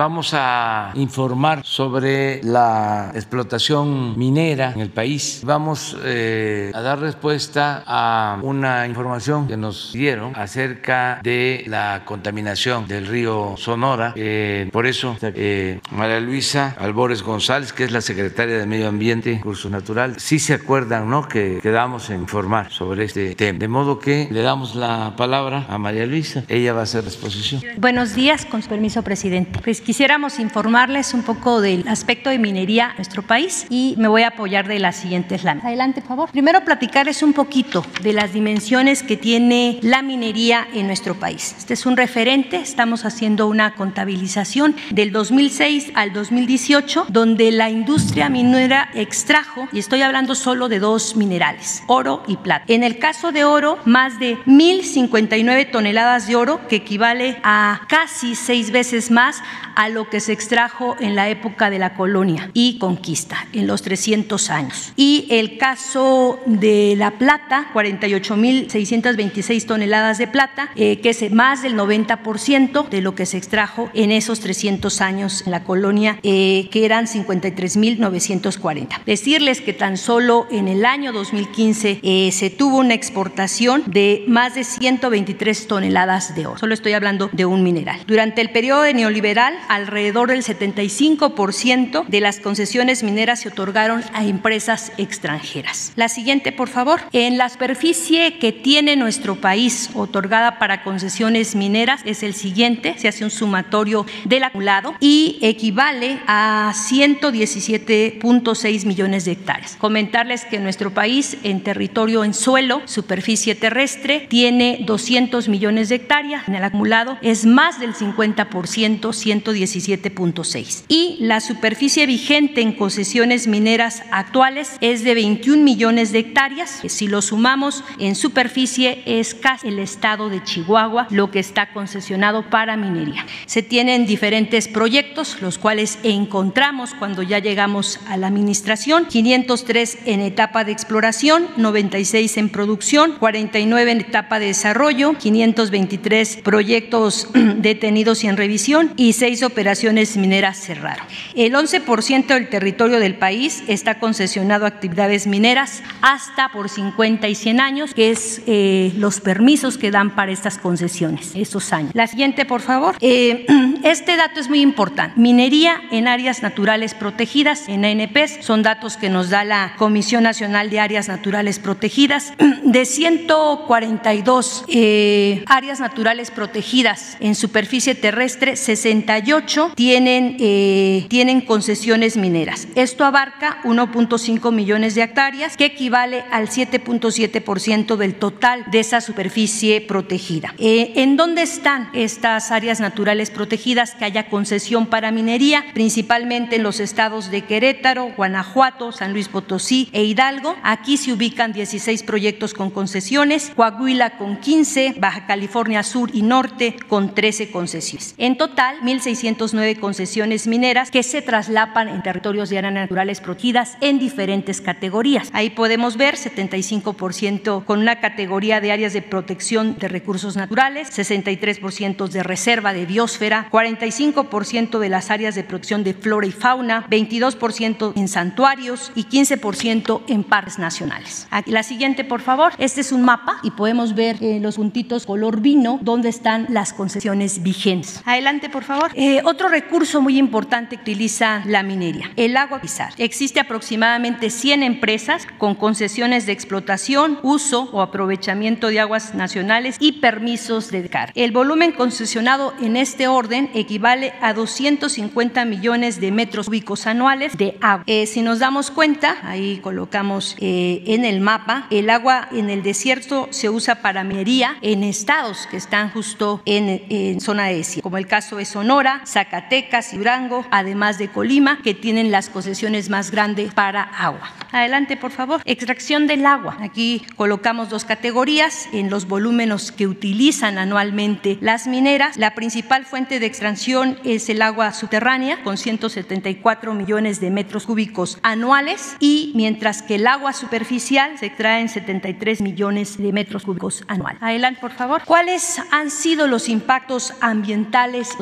vamos a informar sobre la explotación minera en el país. Vamos eh, a dar respuesta a una información que nos dieron acerca de la contaminación del río Sonora. Eh, por eso, eh, María Luisa Albores González, que es la secretaria de Medio Ambiente y Curso Natural, sí se acuerdan, ¿no? Que quedamos en informar sobre este tema. De modo que le damos la palabra a María Luisa. Ella va a hacer exposición. Buenos días, con su permiso, presidente. Pues quisiéramos informarles un poco del aspecto de minería en nuestro país y me voy a apoyar de las siguientes láminas. Adelante, por favor. Primero, platicarles un poquito de las dimensiones que tiene la minería en nuestro país. Este es un referente, estamos haciendo una contabilización del 2006 al 2018, donde la industria minera extrajo, y estoy hablando solo de dos minerales, oro y plata. En el caso de oro, más de 1.059 toneladas de oro, que equivale a casi seis veces más a lo que se extrajo en la época de la colonia y conquista, en los 300 años. Y el caso de la plata, 48.626 toneladas de plata, eh, que es más del 90% de lo que se extrajo en esos 300 años en la colonia, eh, que eran 53.940. Decirles que tan solo en el año 2015 eh, se tuvo una exportación de más de 123 toneladas de oro. Solo estoy hablando de un mineral. Durante el periodo neoliberal, alrededor del 75% de las concesiones mineras se otorgaron a empresas extranjeras. La siguiente, por favor. En la superficie que tiene nuestro país otorgada para concesiones mineras es el siguiente. Se hace un sumatorio del acumulado y equivale a 117.6 millones de hectáreas. Comentarles que nuestro país en territorio en suelo, superficie terrestre, tiene 200 millones de hectáreas. En el acumulado es más del 50%, 117.6. Y la superficie vigente en concesiones mineras actuales es de 21 millones de hectáreas. Si lo sumamos en superficie es casi el estado de Chihuahua lo que está concesionado para minería. Se tienen diferentes proyectos, los cuales encontramos cuando ya llegamos a la administración, 503 en etapa de exploración, 96 en producción, 49 en etapa de desarrollo, 523 proyectos detenidos y en revisión y 6 operaciones mineras cerraron. El 11% del territorio del país está concesionado a actividades mineras hasta por 50 y 100 años, que es eh, los permisos que dan para estas concesiones, estos años. La siguiente, por favor. Eh, este dato es muy importante. Minería en áreas naturales protegidas, en ANPs, son datos que nos da la Comisión Nacional de Áreas Naturales Protegidas. De 142 eh, áreas naturales protegidas en superficie terrestre, 68 tienen, eh, tienen concesiones mineras. Esto abarca 1.5 millones de hectáreas, que equivale al 7.7% del total de esa superficie protegida. Eh, ¿En dónde están estas áreas naturales protegidas que haya concesión para minería? Principalmente en los estados de Querétaro, Guanajuato, San Luis Potosí e Hidalgo. Aquí se ubican 16 proyectos con concesiones, Coahuila con 15, Baja California Sur y Norte con 13 concesiones. En total, 1.609 concesiones mineras que se traslapan en territorios de áreas naturales protegidas en diferentes categorías. Ahí podemos ver 75% con una categoría de áreas de protección de recursos naturales, 63% de reserva de biosfera, 45% de las áreas de protección de flora y fauna, 22% en santuarios y 15% en parques nacionales. Aquí, la siguiente, por favor. Este es un mapa y podemos ver eh, los puntitos color vino donde están las concesiones vigentes. Adelante, por favor. Eh, otro recurso muy importante que utiliza la minería, el agua pisar. Existe aproximadamente 100 empresas con concesiones de explotación, uso o aprovechamiento de aguas nacionales y permisos de car. El volumen concesionado en este orden equivale a 250 millones de metros cúbicos anuales de agua. Eh, si nos damos cuenta, ahí colocamos eh, en el mapa, el agua en el desierto se usa para minería en estados que están justo en, en zona de desierto, como el caso de Sonora, Zacatecas y Durango, además de Colima, que tienen las concesiones más grandes para agua. Adelante, por favor. Extracción del agua. Aquí colocamos dos categorías en los volúmenes que utilizan anualmente las mineras. La principal fuente de extracción es el agua subterránea, con 174 millones de metros cúbicos anuales, y mientras que el agua superficial se extrae en 73 millones de metros cúbicos anuales. Adelante, por favor. ¿Cuáles han sido los impactos ambientales? ambientales,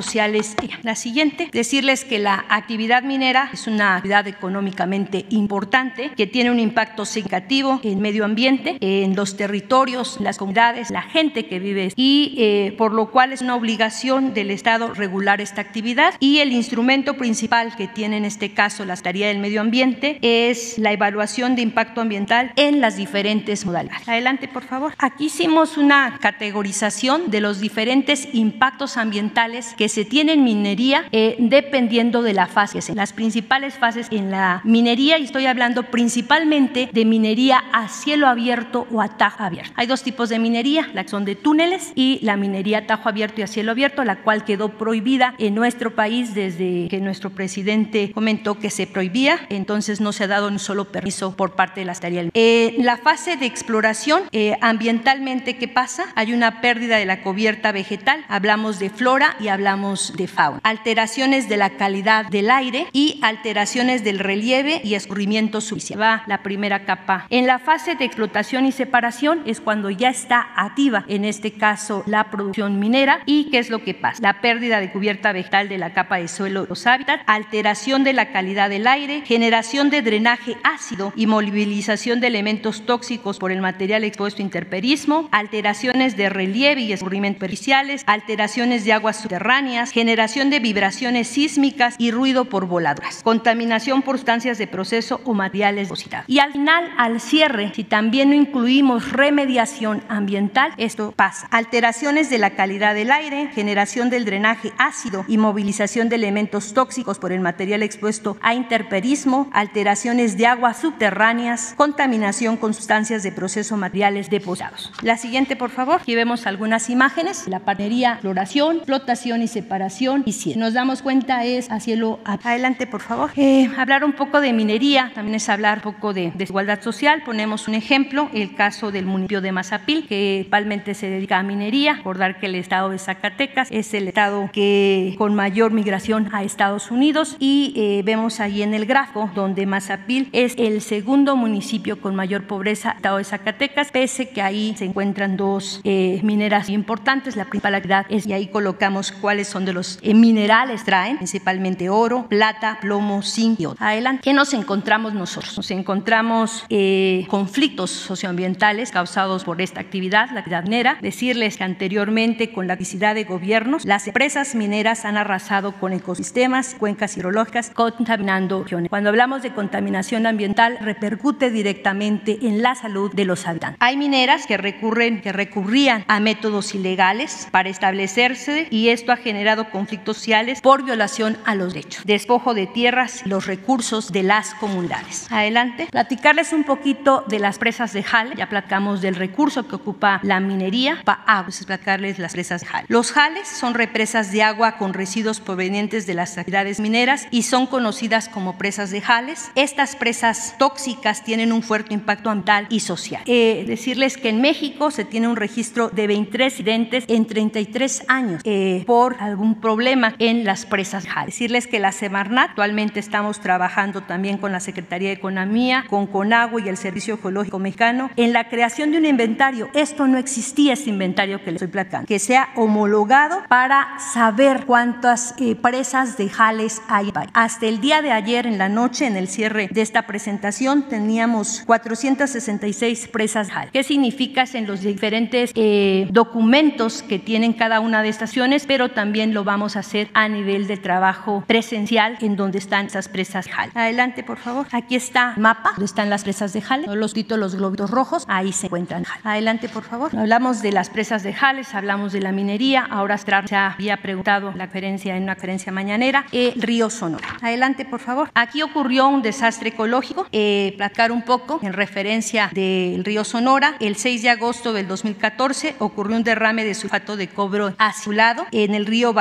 La siguiente, decirles que la actividad minera es una actividad económicamente importante que tiene un impacto significativo en medio ambiente, en los territorios, las comunidades, la gente que vive y eh, por lo cual es una obligación del Estado regular esta actividad y el instrumento principal que tiene en este caso la Secretaría del Medio Ambiente es la evaluación de impacto ambiental en las diferentes modalidades. Adelante, por favor. Aquí hicimos una categorización de los diferentes impactos ambientales que se tienen en minería eh, dependiendo de la fase. Las principales fases en la minería, y estoy hablando principalmente de minería a cielo abierto o a tajo abierto. Hay dos tipos de minería, la que son de túneles y la minería a tajo abierto y a cielo abierto, la cual quedó prohibida en nuestro país desde que nuestro presidente comentó que se prohibía, entonces no se ha dado un solo permiso por parte de la Secretaría. Eh, la fase de exploración eh, ambientalmente, ¿qué pasa? Hay una pérdida de la cubierta vegetal, hablamos de flora y hablamos de fauna. Alteraciones de la calidad del aire y alteraciones del relieve y escurrimiento superficial. Va la primera capa. En la fase de explotación y separación es cuando ya está activa, en este caso, la producción minera. ¿Y qué es lo que pasa? La pérdida de cubierta vegetal de la capa de suelo, los hábitats, alteración de la calidad del aire, generación de drenaje ácido y movilización de elementos tóxicos por el material expuesto a interperismo, alteraciones de relieve y escurrimiento superficiales, alteraciones de aguas subterráneas, generación de vibraciones sísmicas y ruido por voladoras, contaminación por sustancias de proceso o materiales depositados. Y al final, al cierre, si también no incluimos remediación ambiental, esto pasa. Alteraciones de la calidad del aire, generación del drenaje ácido y movilización de elementos tóxicos por el material expuesto a interperismo, alteraciones de aguas subterráneas, contaminación con sustancias de proceso materiales depositados. La siguiente, por favor. Aquí vemos algunas imágenes. La panería, floración, flotación y separación y si Nos damos cuenta es a cielo adelante, por favor. Eh, hablar un poco de minería, también es hablar un poco de desigualdad social. Ponemos un ejemplo, el caso del municipio de Mazapil, que principalmente se dedica a minería. Recordar que el estado de Zacatecas es el estado que con mayor migración a Estados Unidos y eh, vemos ahí en el gráfico donde Mazapil es el segundo municipio con mayor pobreza, estado de Zacatecas, pese que ahí se encuentran dos eh, mineras importantes. La principal actividad es, y ahí colocamos cuáles son de los minerales traen, principalmente oro, plata, plomo, zinc y otros. Adelante. ¿Qué nos encontramos nosotros? Nos encontramos eh, conflictos socioambientales causados por esta actividad, la actividad minera. Decirles que anteriormente, con la visibilidad de gobiernos, las empresas mineras han arrasado con ecosistemas, cuencas hidrológicas, contaminando regiones. Cuando hablamos de contaminación ambiental, repercute directamente en la salud de los habitantes. Hay mineras que recurren, que recurrían a métodos ilegales para establecerse y esto ha generado conflictos sociales por violación a los derechos, despojo de tierras los recursos de las comunidades. Adelante. Platicarles un poquito de las presas de Jale. Ya platicamos del recurso que ocupa la minería. Para ah, pues platicarles las presas de Jale. Los jales son represas de agua con residuos provenientes de las actividades mineras y son conocidas como presas de jales. Estas presas tóxicas tienen un fuerte impacto ambiental y social. Eh, decirles que en México se tiene un registro de 23 incidentes en 33 años eh, por algún problema en las presas. Decirles que la Semarnat actualmente estamos trabajando también con la Secretaría de Economía, con Conagua y el Servicio Geológico Mexicano en la creación de un inventario. Esto no existía, este inventario que les estoy platicando, que sea homologado para saber cuántas eh, presas de jales hay. Hasta el día de ayer en la noche, en el cierre de esta presentación, teníamos 466 presas jales. ¿Qué significa en los diferentes eh, documentos que tienen cada una de estas acciones? Pero también lo vamos a hacer a nivel de trabajo presencial en donde están esas presas de jales. Adelante, por favor. Aquí está el mapa donde están las presas de jales. Los títulos, los globitos rojos, ahí se encuentran. Adelante, por favor. Hablamos de las presas de jales, hablamos de la minería. Ahora se había preguntado la conferencia en una conferencia mañanera. el río Sonora. Adelante, por favor. Aquí ocurrió un desastre ecológico. Eh, platicar un poco en referencia del río Sonora. El 6 de agosto del 2014 ocurrió un derrame de sulfato de cobre azulado en el río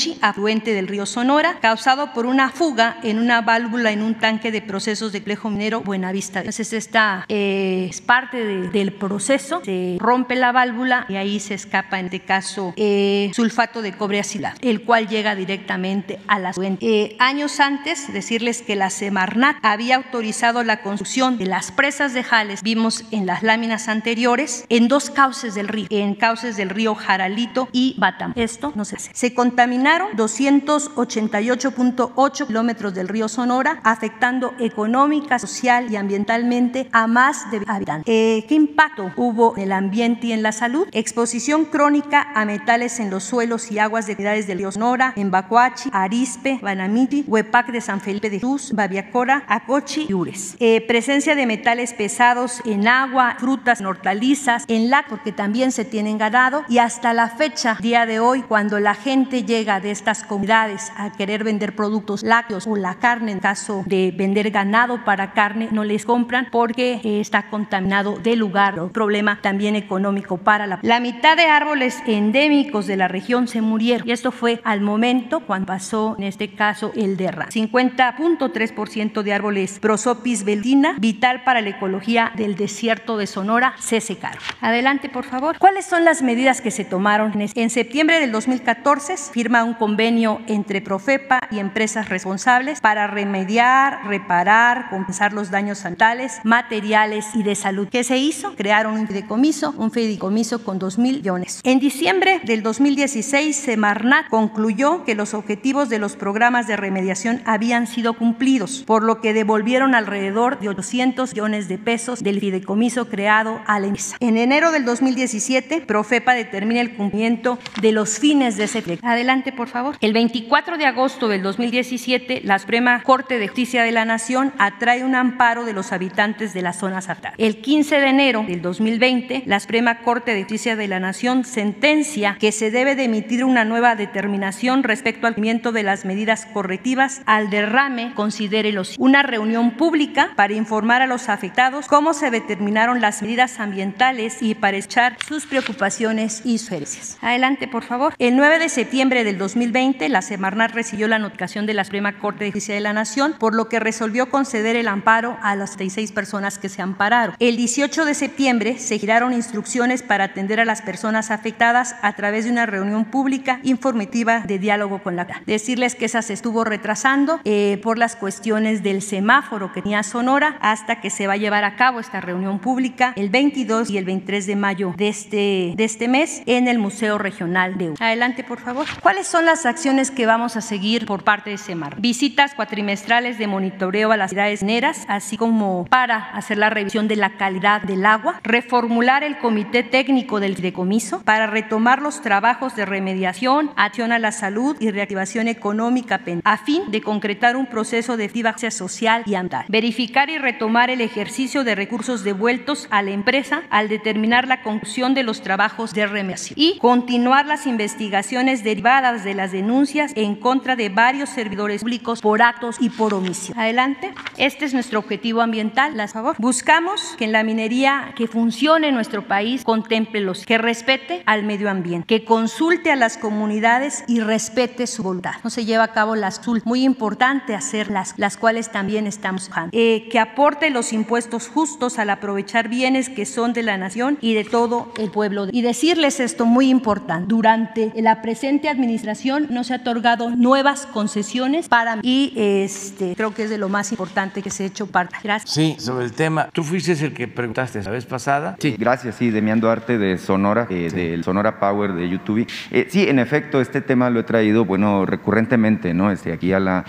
Bacanuchi, afluente del río Sonora, causado por una fuga en una válvula en un tanque de procesos de complejo minero Buenavista. Entonces, esta eh, es parte del proceso. Se rompe la válvula y ahí se escapa, en este caso, eh, sulfato de cobre azulado, el cual llega directamente a la fuente. Eh, años antes, decirles que la Semarnat había autorizado la construcción de las presas de Jales, vimos en las láminas anteriores, en dos cauces del río, en cauces del río Jaralito y Batam. Esto no se hace. Se contaminaron 288.8 kilómetros del río Sonora, afectando económica, social y ambientalmente a más de habitantes. Eh, ¿Qué impacto hubo en el ambiente y en la salud? Exposición crónica a metales en los suelos y aguas de ciudades del río Sonora, en Bacuachi, Arispe, Banamiti, Huepac de San Felipe de Cruz, Babiacora, Acochi y Ures. Eh, presencia de metales pesados en agua, frutas, hortalizas, en la porque también se tienen ganado y hasta la fecha, día de hoy, cuando la gente llega de estas comunidades a querer vender productos lácteos o la carne, en caso de vender ganado para carne, no les compran porque está contaminado de lugar. Un problema también económico para la... La mitad de árboles endémicos de la región se murieron y esto fue al momento cuando pasó en este caso el derrame. 50.3% de árboles Prosopis veltina, vital para la ecología del desierto de Sonora, se secaron. Adelante, por favor. ¿Cuáles son las medidas que se tomaron? En septiembre del 2014 firma un convenio entre Profepa y empresas responsables para remediar, reparar, compensar los daños ambientales, materiales y de salud. ¿Qué se hizo? Crearon un fideicomiso, un fideicomiso con 2 mil millones. En diciembre del 2016, Semarnat concluyó que los objetivos de los programas de remediación habían sido cumplidos, por lo que devolvieron alrededor de 800 millones de pesos del fideicomiso creado a la empresa. En enero del 2017, Profepa determina el cumplimiento de los fines de ese proyecto. Adelante, por favor. El 24 de agosto del 2017, la Suprema Corte de Justicia de la Nación atrae un amparo de los habitantes de las zonas afectadas. El 15 de enero del 2020, la Suprema Corte de Justicia de la Nación sentencia que se debe de emitir una nueva determinación respecto al cumplimiento de las medidas correctivas al derrame, considérelos una reunión pública para informar a los afectados cómo se determinaron las medidas ambientales y para echar sus preocupaciones y sugerencias. Adelante, por favor. El 9 de septiembre del 2020, la Semarnat recibió la notificación de la Suprema Corte de Justicia de la Nación, por lo que resolvió conceder el amparo a las 36 personas que se ampararon. El 18 de septiembre se giraron instrucciones para atender a las personas afectadas a través de una reunión pública informativa de diálogo con la Decirles que esa se estuvo retrasando eh, por las cuestiones del semáforo que tenía Sonora hasta que se va a llevar a cabo esta reunión pública el 22 y el 23 de mayo de este, de este mes en el Museo Regional de U. Adelante, por favor. ¿Cuáles son las acciones que vamos a seguir por parte de SEMAR? Visitas cuatrimestrales de monitoreo a las ciudades neras, así como para hacer la revisión de la calidad del agua, reformular el comité técnico del fideicomiso para retomar los trabajos de remediación, acción a la salud y reactivación económica a fin de concretar un proceso de activación social y ambiental. Verificar y retomar el ejercicio de recursos devueltos a la empresa al determinar la conclusión de los trabajos de remediación y continuar las investigaciones derivadas de las denuncias en contra de varios servidores públicos por actos y por omisión. Adelante. Este es nuestro objetivo ambiental. Las favor. Buscamos que en la minería que funcione en nuestro país contemple los que respete al medio ambiente, que consulte a las comunidades y respete su voluntad. No se lleva a cabo las muy importante hacerlas, las cuales también estamos buscando. Eh, que aporte los impuestos justos al aprovechar bienes que son de la nación y de todo el pueblo. Y decirles esto muy importante, durante la presente administración no se ha otorgado nuevas concesiones para y este creo que es de lo más importante que se ha hecho parte. Gracias. Sí, sobre el tema, tú fuiste el que preguntaste la vez pasada. Sí, gracias, sí, Demián Duarte de Sonora, eh, del Sonora Power de YouTube. Eh, sí, en efecto, este tema lo he traído, bueno, recurrentemente, ¿no? Este, aquí a la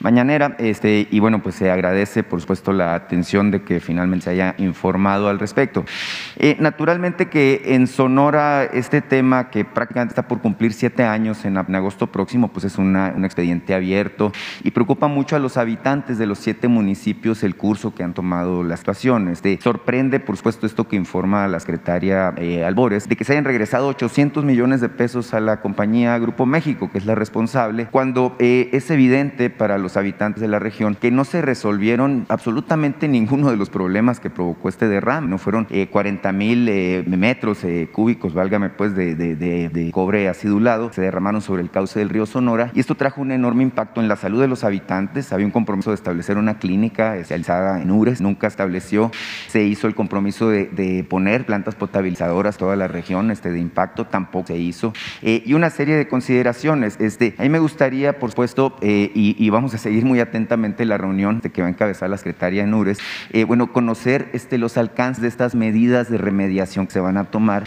mañanera, este, y bueno, pues se agradece, por supuesto, la atención de que finalmente se haya informado al respecto. Eh, naturalmente que en Sonora este tema que prácticamente está por cumplir siete años en, agosto próximo, pues es un expediente abierto y preocupa mucho a los habitantes de los siete municipios el curso que han tomado la situación. Este, sorprende, por supuesto, esto que informa la secretaria eh, Albores, de que se hayan regresado 800 millones de pesos a la compañía Grupo México, que es la responsable, cuando eh, es evidente para los habitantes de la región que no se resolvieron absolutamente ninguno de los problemas que provocó este derrame. No fueron 40 eh, mil metros cúbicos, válgame pues, de, de cobre acidulado, se derramaron sobre el cauce del río Sonora y esto trajo un enorme impacto en la salud de los habitantes. Había un compromiso de establecer una clínica especializada en URES, nunca estableció, se hizo el compromiso de, poner plantas potabilizadoras toda la región este, de impacto, tampoco se hizo. Eh, y una serie de consideraciones. Este, a mí me gustaría, por supuesto, eh, y, vamos a seguir muy atentamente la reunión de que va a encabezar la secretaria en URES, eh, bueno, conocer este, los alcances de estas medidas de remediación que se van a tomar,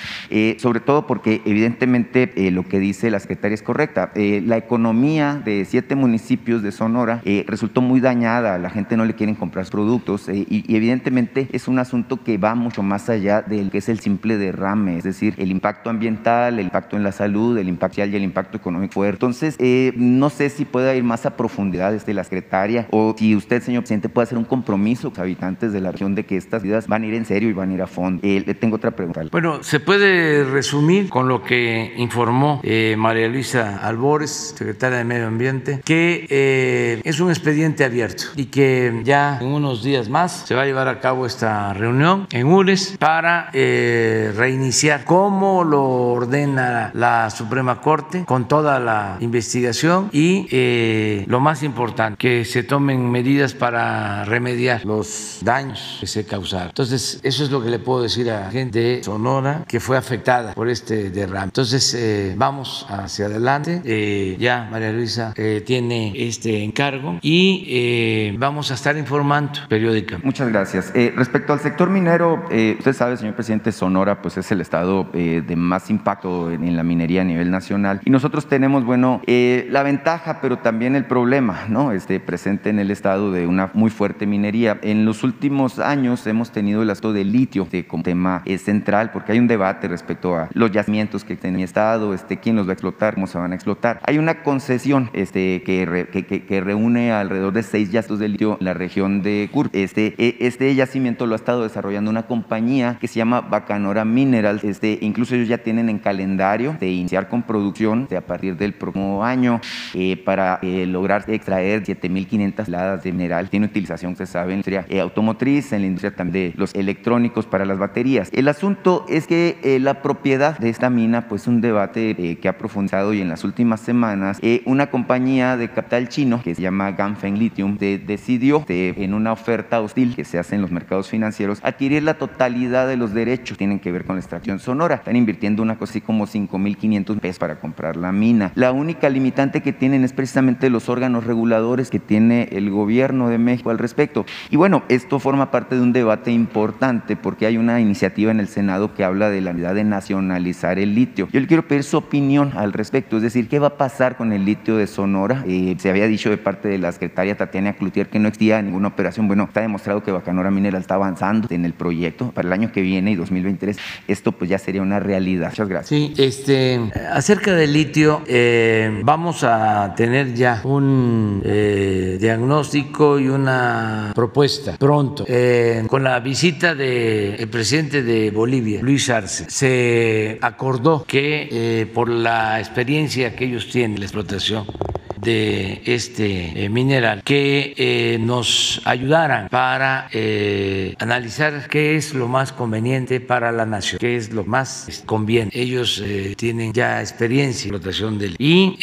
sobre todo porque evidentemente lo lo que dice la secretaria es correcta. la economía de siete municipios de Sonora resultó muy dañada, la gente no le quieren comprar productos y, y, evidentemente es un asunto que va mucho más allá del que es el simple derrame, es decir, el impacto ambiental, el impacto en la salud, el impacto social y el impacto económico fuerte. Entonces, no sé si puede ir más a profundidad desde la secretaria o si usted, señor presidente, puede hacer un compromiso con los habitantes de la región de que estas vidas van a ir en serio y van a ir a fondo. tengo otra pregunta. Bueno, se puede resumir con lo que informó eh, María Luisa Albores, secretaria de Medio Ambiente, que eh, es un expediente abierto y que ya en unos días más se va a llevar a cabo esta reunión en URES para eh, reiniciar cómo lo ordena la Suprema Corte con toda la investigación y eh, lo más importante, que se tomen medidas para remediar los daños que se causaron. Entonces, eso es lo que le puedo decir a la gente de Sonora que fue afectada por este derrame. Entonces, eh, vamos hacia adelante. Eh, ya María Luisa tiene este encargo y vamos a estar informando periódicamente. Muchas gracias. respecto al sector minero, usted sabe, señor presidente, Sonora pues es el estado de más impacto en, la minería a nivel nacional y nosotros tenemos, bueno, eh, la ventaja, pero también el problema, ¿no? Este, presente en el estado de una muy fuerte minería. En los últimos años hemos tenido el asunto del litio como tema eh, central, porque hay un debate respecto a los yacimientos que tiene el estado, este, quién los va a explotar, cómo se van a explotar. Hay una concesión este, que, que, que, reúne alrededor de seis yacimientos de litio en la región de Kur. Este, e, este yacimiento lo ha estado desarrollando una compañía que se llama Bacanora Minerals. Este, incluso ellos ya tienen en calendario de iniciar con producción de a partir del próximo año eh, para eh, lograr extraer 7.500 toneladas de mineral. Tiene utilización, se sabe, en la industria eh, automotriz, en la industria también de los electrónicos para las baterías. El asunto es que la propiedad de esta mina, pues un debate que ha profundizado y en las últimas semanas, una compañía de capital chino que se llama Ganfeng Lithium decidió en una oferta hostil que se hace en los mercados financieros adquirir la totalidad de los derechos que tienen que ver con la extracción sonora. Están invirtiendo una cosa así como 5.500 pesos para comprar la mina. La única limitante que tienen es precisamente los órganos reguladores que tiene el gobierno de México al respecto. Y bueno, esto forma parte de un debate importante porque hay una iniciativa en el Senado que habla de la necesidad de nacionalizar el litio. Yo le quiero pedir su opinión al respecto, es decir, ¿qué va a pasar con el litio de Sonora? Eh, se había dicho de parte de la secretaria Tatiana Cloutier que no existía ninguna operación. Bueno, está demostrado que Bacanora Mineral está avanzando en el proyecto para el año que viene y 2023. Esto pues ya sería una realidad. Muchas gracias. Sí, este, acerca del litio, eh, vamos a tener ya un eh, diagnóstico y una propuesta pronto. Con la visita del presidente de Bolivia, Luis Arce, se acordó que por la experiencia que ellos tienen, la explotación de este eh, mineral que eh, nos ayudaran para eh, analizar qué es lo más conveniente para la nación, qué es lo más conveniente. Ellos tienen ya experiencia en explotación del y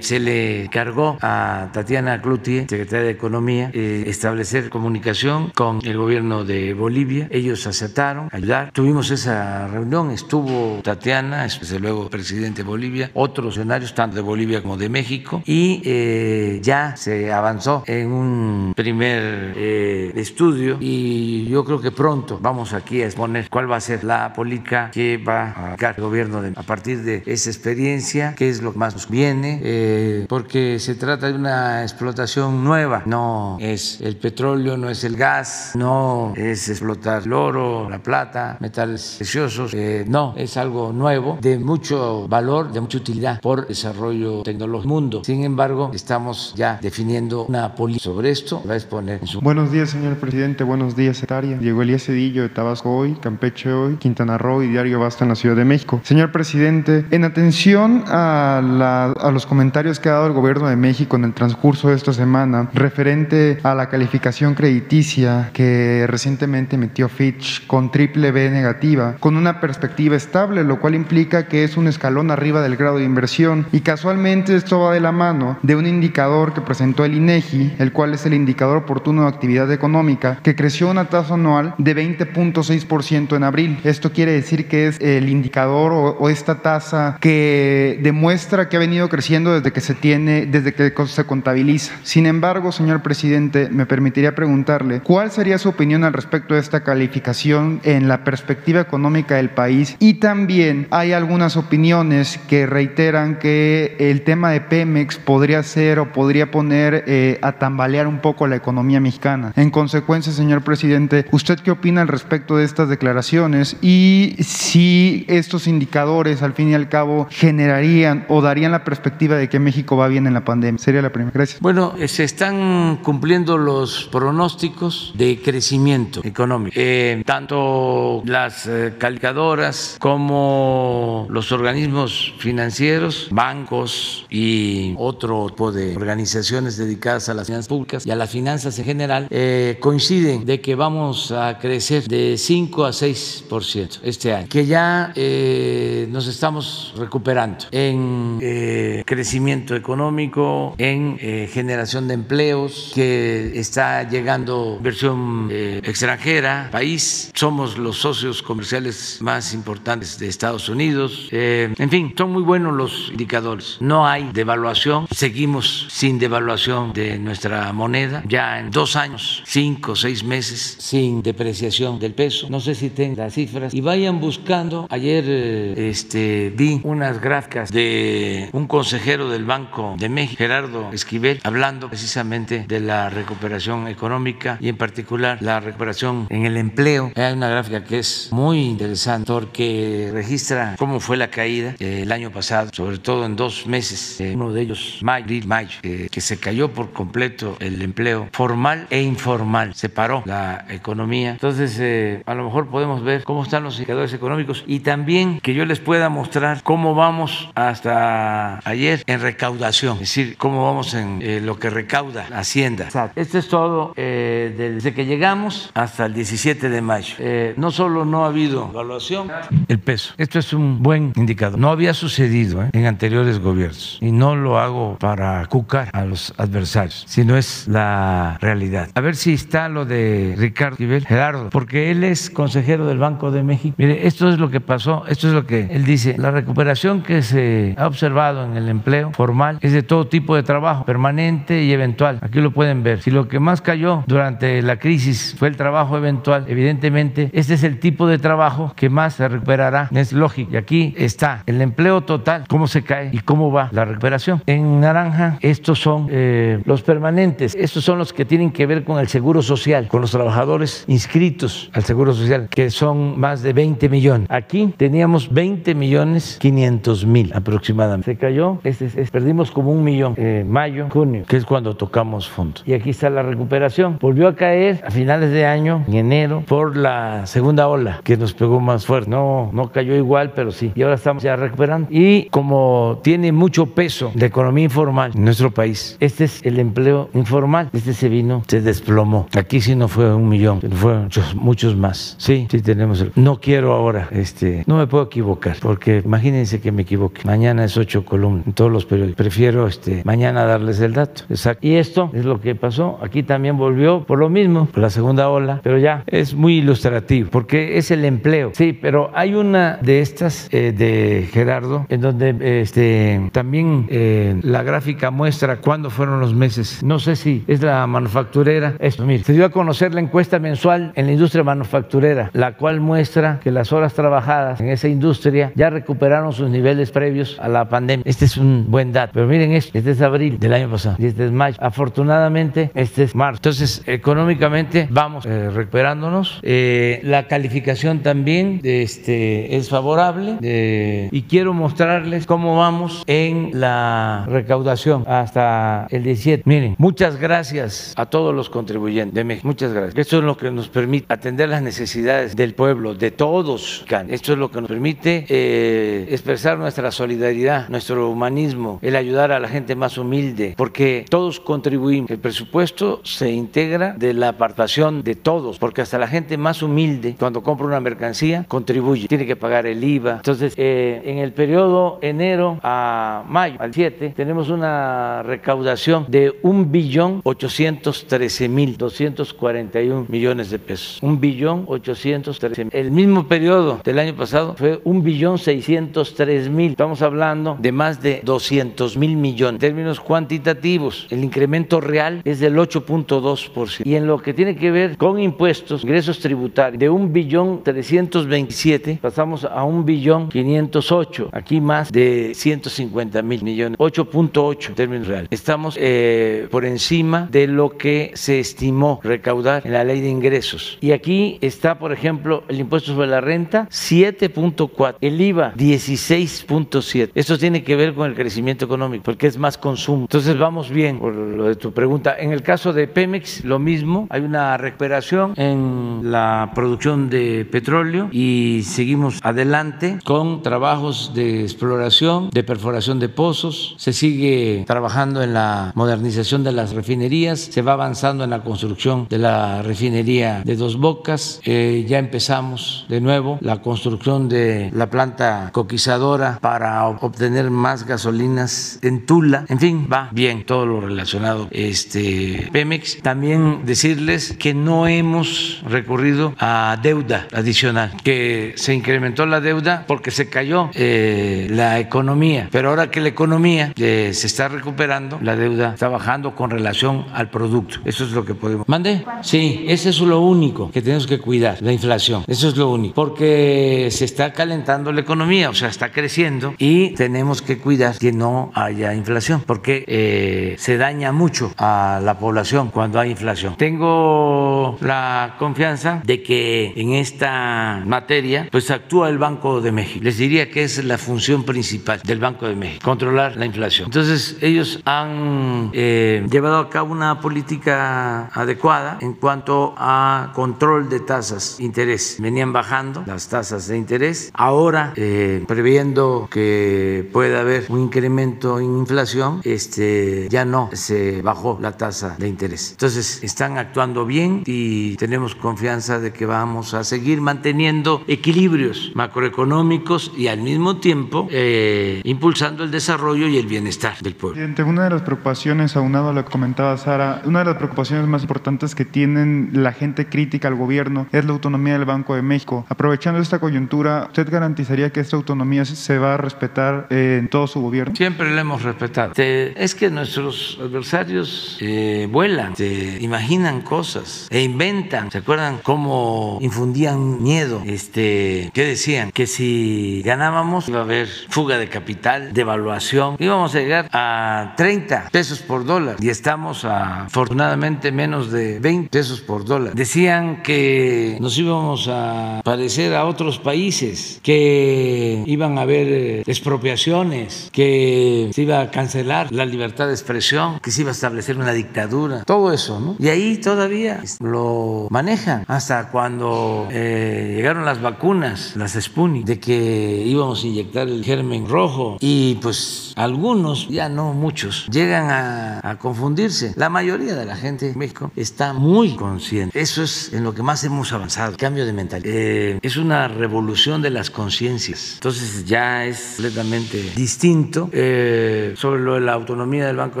se le cargó a Tatiana Cloutier, secretaria de Economía, establecer comunicación con el gobierno de Bolivia. Ellos aceptaron ayudar. Tuvimos esa reunión, estuvo Tatiana, desde luego presidente de Bolivia, otros escenarios tanto de Bolivia como de México eh, ya se avanzó en un primer eh, estudio y yo creo que pronto vamos aquí a exponer cuál va a ser la política que va a aplicar el gobierno a partir de esa experiencia, qué es lo que más nos viene, eh, porque se trata de una explotación nueva, no es el petróleo, no es el gas, no es explotar el oro, la plata, metales preciosos, no, es algo nuevo, de mucho valor, de mucha utilidad por desarrollo tecnológico mundo. Embargo, estamos ya definiendo una política sobre esto. Va a exponer Buenos días, señor presidente. Buenos días, secretaria. Diego Elías Cedillo de Tabasco hoy, Campeche hoy, Quintana Roo y Diario Basta en la Ciudad de México. Señor presidente, en atención a, a los comentarios que ha dado el gobierno de México en el transcurso de esta semana referente a la calificación crediticia que recientemente emitió Fitch con triple B negativa, con una perspectiva estable, lo cual implica que es un escalón arriba del grado de inversión y casualmente esto va de la mano mano de un indicador que presentó el INEGI, el cual es el indicador oportuno de actividad económica, que creció una tasa anual de 20.6% en abril. Esto quiere decir que es el indicador o, o, esta tasa que demuestra que ha venido creciendo desde que se tiene, desde que se contabiliza. Sin embargo, señor presidente, me permitiría preguntarle cuál sería su opinión al respecto de esta calificación en la perspectiva económica del país y también hay algunas opiniones que reiteran que el tema de Pemex podría ser o podría poner eh, a tambalear un poco la economía mexicana. En consecuencia, señor presidente, ¿usted qué opina al respecto de estas declaraciones y si estos indicadores al fin y al cabo generarían o darían la perspectiva de que México va bien en la pandemia? Sería la primera. Gracias. Bueno, eh, se están cumpliendo los pronósticos de crecimiento económico. Eh, tanto las eh, calificadoras como los organismos financieros, bancos y otro tipo de organizaciones dedicadas a las finanzas públicas y a las finanzas en general eh, coinciden de que vamos a crecer de 5 a 6% este año, que ya eh, nos estamos recuperando en eh, crecimiento económico, en eh, generación de empleos, que está llegando inversión eh, extranjera, país, somos los socios comerciales más importantes de Estados Unidos, eh, en fin, son muy buenos los indicadores. No hay devaluación, seguimos sin devaluación de nuestra moneda, ya en dos años, cinco, seis meses sin depreciación del peso. No sé si tengan las cifras y vayan buscando. Ayer eh, este, vi unas gráficas de un consejero del Banco de México, Gerardo Esquivel, hablando precisamente de la recuperación económica y en particular la recuperación en el empleo. Hay una gráfica que es muy interesante porque registra cómo fue la caída eh, el año pasado, sobre todo en dos meses, eh, uno de ellos, mayo, abril, mayo, eh, que se cayó por completo el empleo formal e informal, se paró la economía. Entonces, eh, a lo mejor podemos ver cómo están los indicadores económicos y también que yo les pueda mostrar cómo vamos hasta ayer en recaudación, es decir, cómo vamos en eh, lo que recauda Hacienda. Esto es todo eh, desde que llegamos hasta el 17 de mayo. Eh, no solo no ha habido evaluación, el peso. Esto es un buen indicador. No había sucedido ¿eh? en anteriores gobiernos y no lo hago para cucar a los adversarios, sino es la realidad. A ver si está lo de Ricardo Esquivel, Gerardo, porque él es consejero del Banco de México. Mire, esto es lo que pasó, esto es lo que él dice. La recuperación que se ha observado en el empleo formal es de todo tipo de trabajo, permanente y eventual. Aquí lo pueden ver. Si lo que más cayó durante la crisis fue el trabajo eventual, evidentemente este es el tipo de trabajo que más se recuperará. Es lógico. Y aquí está el empleo total, cómo se cae y cómo va la recuperación. En naranja, estos son eh, los permanentes. Estos son los que tienen que ver con el seguro social, con los trabajadores inscritos al seguro social, que son más de 20 millones. Aquí teníamos 20 millones 500 mil aproximadamente. Se cayó, este es- es- perdimos como un millón. eh, mayo, junio, que es cuando tocamos fondos. Y aquí está la recuperación. Volvió a caer a finales de año, en enero, por la segunda ola que nos pegó más fuerte. No, no cayó igual, pero sí. Y ahora estamos ya recuperando. Y como tiene mucho peso la economía informal en nuestro país, este es el empleo informal. Este se vino, se desplomó. Aquí sí no fue un millón, fueron muchos, muchos más. Sí, sí tenemos. el- No quiero ahora, este, no me puedo equivocar, porque imagínense que me equivoque. Mañana es ocho columnas en todos los periódicos. Prefiero este, mañana darles el dato. Exacto. Y esto es lo que pasó. Aquí también volvió por lo mismo, por la segunda ola, pero ya es muy ilustrativo, porque es el empleo. Sí, pero hay una de estas eh, de Gerardo, en donde este, también eh, la gráfica muestra cuándo fueron los meses. No sé si es la manufacturera. Esto, mire, se dio a conocer la encuesta mensual en la industria manufacturera, la cual muestra que las horas trabajadas en esa industria ya recuperaron sus niveles previos a la pandemia. Este es un buen dato. Pero miren esto, este es abril del año pasado y este es mayo. Afortunadamente, este es marzo. Entonces, económicamente vamos eh, recuperándonos. Eh, la calificación también este, es favorable eh, y quiero mostrarles cómo vamos en la recaudación hasta el 17. Miren, muchas gracias a todos los contribuyentes de México. Muchas gracias. Esto es lo que nos permite atender las necesidades del pueblo, de todos. Esto es lo que nos permite eh, expresar nuestra solidaridad, nuestro humanismo, el ayudar a la gente más humilde, porque todos contribuimos. El presupuesto se integra de la participación de todos, porque hasta la gente más humilde, cuando compra una mercancía, contribuye, tiene que pagar el IVA. Entonces, eh, en el periodo enero a mayo, al 7, tenemos una recaudación de un billón 813 mil 241 millones de pesos. Un billón 813 mil. El mismo periodo del año pasado fue un billón 603 mil. Estamos hablando de más de 200 mil millones. En términos cuantitativos, el incremento real es del 8.2%. Y en lo que tiene que ver con impuestos, ingresos tributarios, de un billón 327 pasamos a un billón 508. Aquí más de 150 mil millones. 8 2.8 términos reales. Estamos eh, por encima de lo que se estimó recaudar en la ley de ingresos. Y aquí está, por ejemplo, el impuesto sobre la renta 7.4, el IVA 16.7. Esto tiene que ver con el crecimiento económico, porque es más consumo. Entonces vamos bien por lo de tu pregunta. En el caso de Pemex, lo mismo, hay una recuperación en la producción de petróleo y seguimos adelante con trabajos de exploración, de perforación de pozos sigue trabajando en la modernización de las refinerías, se va avanzando en la construcción de la refinería de Dos Bocas, eh, ya empezamos de nuevo la construcción de la planta coquizadora para obtener más gasolinas en Tula, en fin, va bien todo lo relacionado este Pemex. También decirles que no hemos recurrido a deuda adicional, que se incrementó la deuda porque se cayó eh, la economía, pero ahora que la economía se está recuperando, la deuda está bajando con relación al producto. Eso es lo que podemos. ¿Mande? Sí, eso es lo único que tenemos que cuidar, la inflación. Eso es lo único, porque se está calentando la economía, o sea, está creciendo y tenemos que cuidar que no haya inflación, porque eh, se daña mucho a la población cuando hay inflación. Tengo la confianza de que en esta materia, pues actúa el Banco de México. Les diría que es la función principal del Banco de México, controlar la inflación. Entonces, ellos han eh, llevado a cabo una política adecuada en cuanto a control de tasas de interés. Venían bajando las tasas de interés. Ahora, eh, previendo que pueda haber un incremento en inflación, este, ya no se bajó la tasa de interés. Entonces, están actuando bien y tenemos confianza de que vamos a seguir manteniendo equilibrios macroeconómicos y al mismo tiempo eh, impulsando el desarrollo y el bienestar del pueblo. Presidente, una de las preocupaciones, aunado a lo que comentaba Sara, una de las preocupaciones más importantes que tienen la gente crítica al gobierno es la autonomía del Banco de México. Aprovechando esta coyuntura, ¿usted garantizaría que esta autonomía se va a respetar en todo su gobierno? Siempre la hemos respetado. Es que nuestros adversarios eh, vuelan, se imaginan cosas e inventan. ¿Se acuerdan cómo infundían miedo? Este, ¿Qué decían? Que si ganábamos iba a haber fuga de capital, devaluación, íbamos a llegar a 30 pesos por dólar y estamos a, afortunadamente menos de 20 pesos por dólar. Decían que nos íbamos a parecer a otros países, que iban a haber eh, expropiaciones, que se iba a cancelar la libertad de expresión, que se iba a establecer una dictadura, todo eso, ¿no? Y ahí todavía lo manejan hasta cuando eh, llegaron las vacunas, las Sputnik, de que íbamos a inyectar el germen rojo y pues algunos, ya no muchos, llegan a, confundirse. La mayoría de la gente en México está muy consciente. Eso es en lo que más hemos avanzado, cambio de mentalidad. Eh, es una revolución de las conciencias. Entonces ya es completamente distinto. Eh, sobre lo de la autonomía del Banco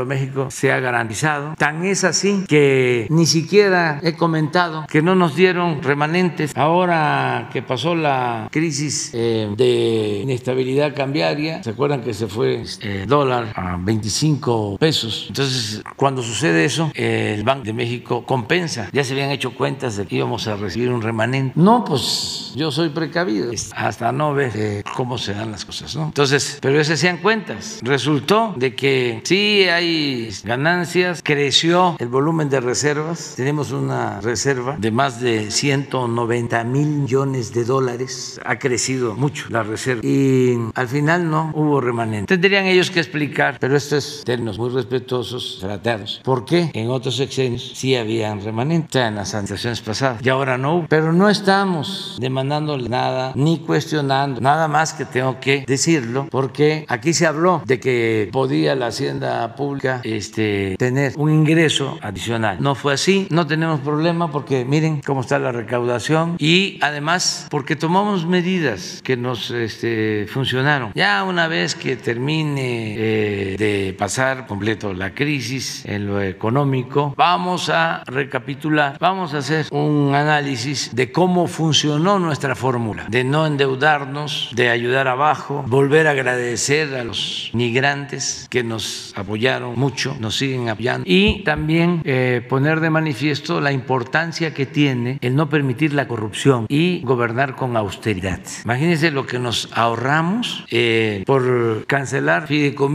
de México se ha garantizado. Tan es así que ni siquiera he comentado que no nos dieron remanentes. Ahora que pasó la crisis eh, de inestabilidad cambiaria, ¿se acuerdan que se fue el dólar a 25 pesos? Entonces, cuando sucede eso, el Banco de México compensa. Ya se habían hecho cuentas de que íbamos a recibir un remanente. No, pues yo soy precavido hasta no ver eh, cómo se dan las cosas, ¿no? Entonces, pero esas sean cuentas. Resultó de que sí hay ganancias, creció el volumen de reservas. Tenemos una reserva de más de 190 mil millones de dólares. Ha crecido mucho la reserva. Y al final no hubo remanente. Tendrían ellos que explicar, pero esto es términos muy respetuosos, tratados. ¿Por qué en otros sexenios sí habían remanentes? O sea, en las administraciones pasadas. Y ahora no. Pero no estamos demandándole nada, ni cuestionando, nada más que tengo que decirlo, porque aquí se habló de que podía la hacienda pública este, tener un ingreso adicional. No fue así, no tenemos problema porque miren cómo está la recaudación y además porque tomamos medidas que nos este, funcionaron. Ya una vez que termine eh, de pasar completo la crisis en lo económico, vamos a recapitular, vamos a hacer un análisis de cómo funcionó nuestra fórmula, de no endeudarnos, de ayudar abajo, volver a agradecer a los migrantes que nos apoyaron mucho, nos siguen apoyando y también eh, poner de manifiesto la importancia que tiene el no permitir la corrupción y gobernar con austeridad. Imagínense lo que nos ahorramos eh, por cancelar fideicomisos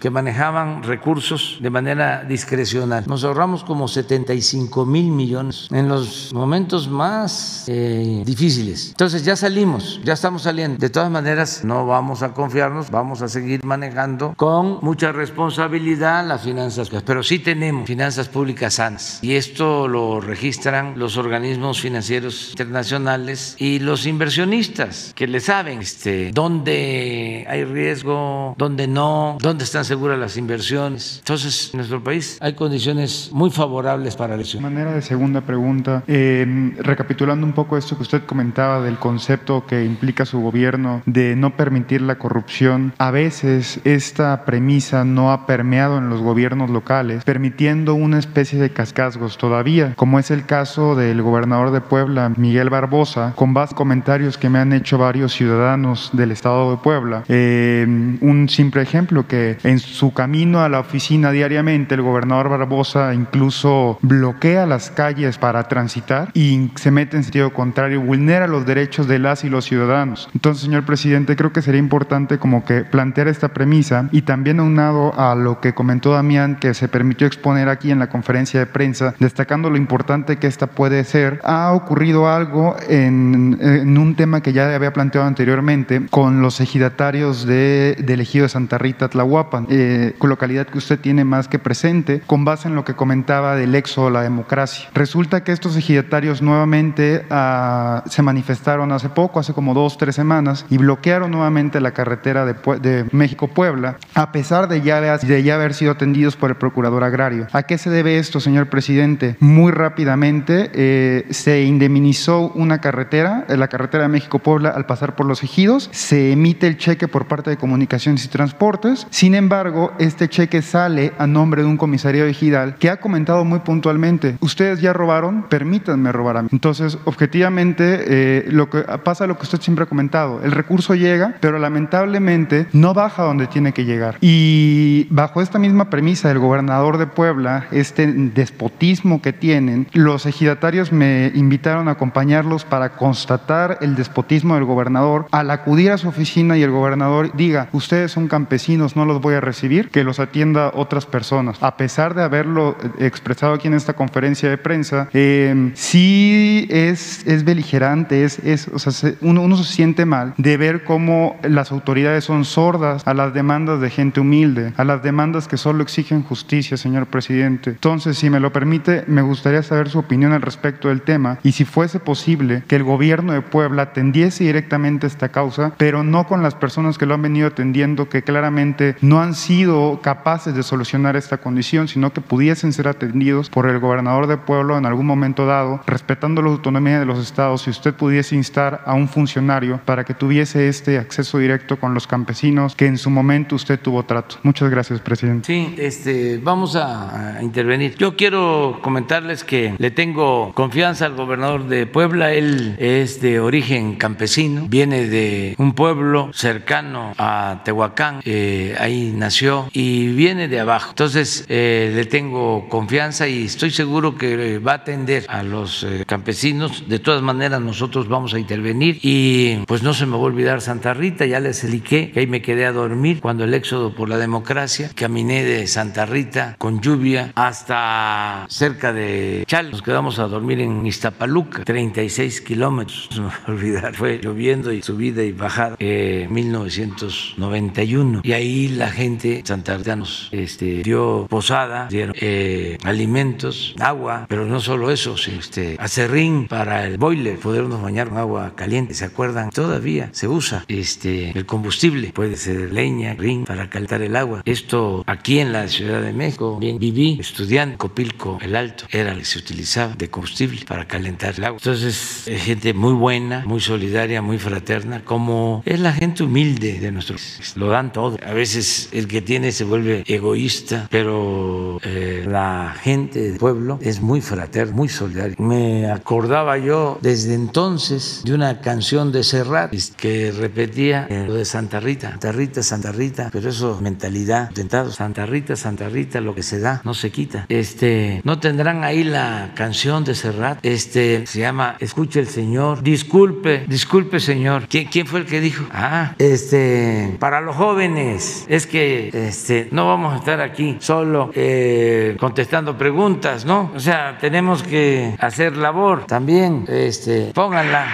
que manejaban recursos de manera discrecional. Nos ahorramos como 75 mil millones en los momentos más eh, difíciles. Entonces ya salimos, ya estamos saliendo. De todas maneras, no vamos a confiarnos, vamos a seguir manejando con mucha responsabilidad las finanzas, pero sí tenemos finanzas públicas sanas y esto lo registran los organismos financieros internacionales y los inversionistas que le saben este, dónde hay riesgo, dónde no, dónde están seguras las inversiones. Entonces, en nuestro país hay condiciones muy favorables para eso. De manera de segunda pregunta, eh, recapitulando un poco esto que usted comentaba del concepto que implica su gobierno de no permitir la corrupción, a veces esta premisa no ha permeado en los gobiernos locales, permitiendo una especie de cascazgos todavía, como es el caso del gobernador de Puebla, Miguel Barbosa, con base comentarios que me han hecho varios ciudadanos del estado de Puebla. Eh, un simple ejemplo que en su camino a la oficina diariamente el gobernador Barbosa incluso bloquea las calles para transitar y se mete en sentido contrario, vulnera los derechos de las y los ciudadanos. Entonces, señor presidente, creo que sería importante como que plantear esta premisa y también aunado a lo que comentó Damián, que se permitió exponer aquí en la conferencia de prensa, destacando lo importante que esta puede ser, ha ocurrido algo en, en un tema que ya había planteado anteriormente con los ejidatarios de, del ejido de Santa Rita, Tlahuapan, eh, localidad que usted tiene más que presente, con base en lo que comentaba del éxodo a la democracia. Resulta que estos ejidatarios nuevamente ah, se manifestaron hace poco, hace como dos, tres semanas, y bloquearon nuevamente la carretera de, México-Puebla, a pesar de ya, de ya haber sido atendidos por el procurador agrario. ¿A qué se debe esto, señor presidente? Muy rápidamente eh, se indemnizó una carretera, la carretera de México-Puebla, al pasar por los ejidos, se emite el cheque por parte de Comunicaciones y Transportes. Sin embargo, este cheque sale a nombre de un comisario ejidal que ha comentado muy puntualmente, ustedes ya robaron, permítanme robar a mí. Entonces, objetivamente, eh, lo que pasa lo que usted siempre ha comentado, el recurso llega, pero lamentablemente no baja donde tiene que llegar. Y bajo esta misma premisa del gobernador de Puebla, este despotismo que tienen, los ejidatarios me invitaron a acompañarlos para constatar el despotismo del gobernador. Al acudir a su oficina y el gobernador diga, ustedes son campesinos, no los voy a recibir, que los atienda otras personas. A pesar de haberlo expresado aquí en esta conferencia de prensa, eh, sí es, es beligerante, es, es, o sea, uno, uno se siente mal de ver cómo las autoridades son sordas a las demandas de gente humilde, a las demandas que solo exigen justicia, señor presidente. Entonces, si me lo permite, me gustaría saber su opinión al respecto del tema y si fuese posible que el gobierno de Puebla atendiese directamente esta causa, pero no con las personas que lo han venido atendiendo, que claramente no han sido capaces de solucionar esta condición, sino que pudiesen ser atendidos por el gobernador de pueblo en algún momento dado, respetando la autonomía de los estados, si usted pudiese instar a un funcionario para que tuviese este acceso directo con los campesinos que en su momento usted tuvo trato. Muchas gracias, presidente. Sí, este, vamos a, intervenir. Yo quiero comentarles que le tengo confianza al gobernador de Puebla. Él es de origen campesino, viene de un pueblo cercano a Tehuacán, eh, ahí nació y viene de abajo. Entonces eh, le tengo confianza y estoy seguro que va a atender a los eh, campesinos. De todas maneras, nosotros vamos a intervenir y pues no se me va a olvidar Santa Rita, ya les expliqué que ahí me quedé a dormir cuando el éxodo por la democracia, caminé de Santa Rita con lluvia hasta cerca de Chal, nos quedamos a dormir en Iztapaluca, 36 kilómetros, no me va a olvidar, fue lloviendo y subida y bajada, eh, 1991. Y ahí la gente santardianos este, dio posada, dieron eh, alimentos, agua, pero no solo eso, sino este, acerrín para el boiler, podernos bañar con agua caliente, ¿se acuerdan? Todavía se usa este el combustible, puede ser leña, ring para calentar el agua. Esto aquí en la Ciudad de México, bien viví estudiando Copilco el Alto, era lo que se utilizaba de combustible para calentar el agua. Entonces, es gente muy buena, muy solidaria, muy fraterna, como es la gente humilde de nuestro país. Lo dan todo. A veces el que tiene se vuelve egoísta, pero eh, la gente del pueblo es muy fraterna, muy solidaria. Me acordaba yo desde entonces de una canción de Serrat que repetía eh, lo de Santa Rita, Santa Rita, Santa Rita, pero eso mentalidad, tentado, Santa Rita, Santa Rita, lo que se da no se quita. Este, no tendrán ahí la canción de Serrat, este se llama Escuche el Señor, disculpe, disculpe Señor. ¿Quién, quién fue el que dijo? Ah, este, para los jóvenes, es que este, no vamos a estar aquí solo eh, contestando preguntas, ¿no? O sea, tenemos que hacer labor también, este, pónganla.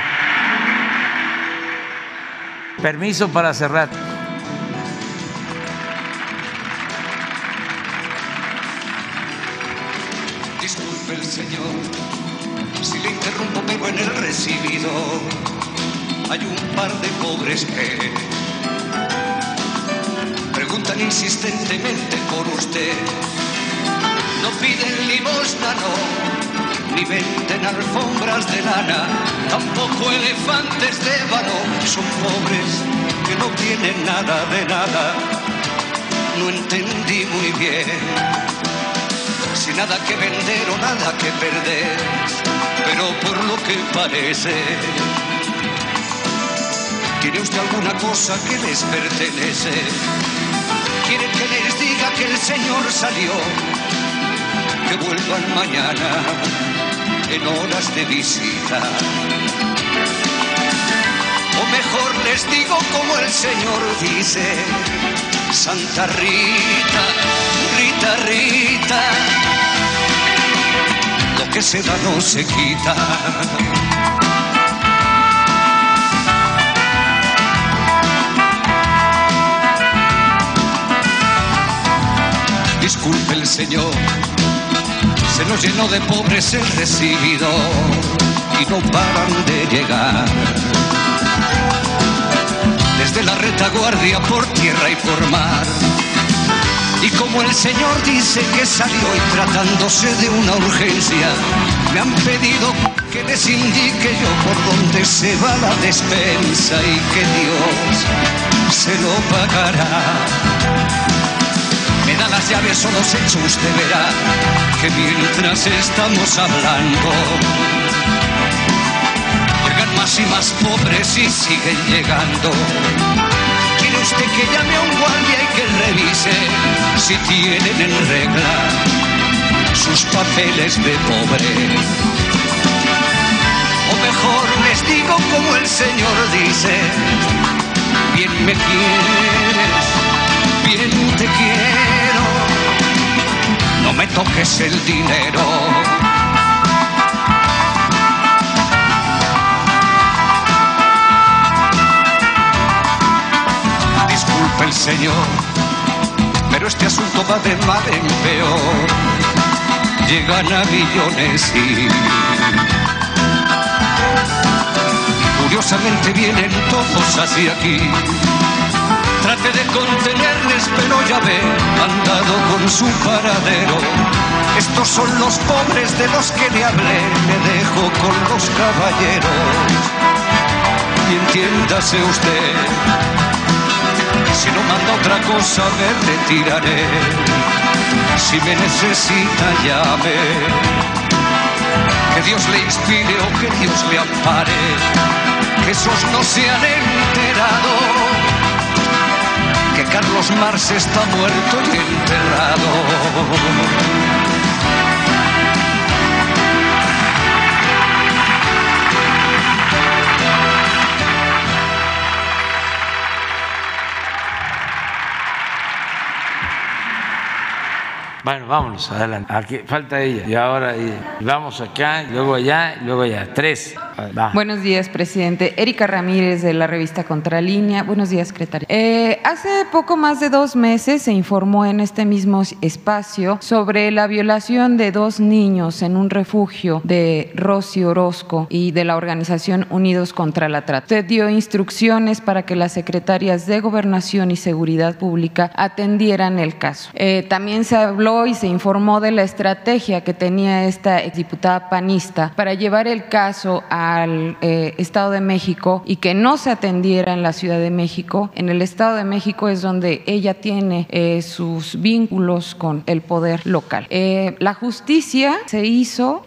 Permiso para cerrar. Disculpe el Señor, si le interrumpo, pero en el recibido hay un par de pobres que insistentemente por usted. No piden limosna, no, ni venden alfombras de lana, tampoco elefantes de ébano. Son pobres que no tienen nada de nada. No entendí muy bien sin nada que vender o nada que perder, pero por lo que parece, tiene usted alguna cosa que les pertenece. Quieren que les diga que el Señor salió, que vuelvan mañana en horas de visita. O mejor les digo como el Señor dice, Santa Rita, Rita, Rita, lo que se da no se quita. Disculpe el Señor, se nos llenó de pobres el recibido y no paran de llegar desde la retaguardia por tierra y por mar. Y como el Señor dice que salió y tratándose de una urgencia, me han pedido que les indique yo por dónde se va la despensa y que Dios se lo pagará. Da las llaves o los hechos, usted verá que mientras estamos hablando, llegan más y más pobres y siguen llegando. Quiere usted que llame a un guardia y que revise si tienen en regla sus papeles de pobre. O mejor les digo como el Señor dice, bien me quieres, bien te quiero, no me toques el dinero. disculpe el Señor, pero este asunto va de mal en peor. Llegan a billones y curiosamente vienen todos hacia aquí. Trate de contenerles, pero ya ve, han dado con su paradero. Estos son los pobres de los que le hablé, me dejo con los caballeros. Y entiéndase usted, si no manda otra cosa me retiraré. Si me necesita llame. Que Dios le inspire o que Dios le ampare. Que esos no se han enterado. Carlos Marx está muerto y enterrado. Bueno, vámonos, adelante. Aquí falta ella. Y ahora y vamos acá, luego allá, luego allá. Tres. Buenos días, presidente. Erika Ramírez de la revista Contralínea. Buenos días, secretaria. Eh, hace poco más de dos meses se informó en este mismo espacio sobre la violación de dos niños en un refugio de Rosy Orozco y de la organización Unidos contra la Trata. Usted dio instrucciones para que las secretarias de Gobernación y Seguridad Pública atendieran el caso. Eh, también se habló y se informó de la estrategia que tenía esta diputada panista para llevar el caso al eh, Estado de México y que no se atendiera en la Ciudad de México. En el Estado de México es donde ella tiene eh, sus vínculos con el poder local. la justicia se hizo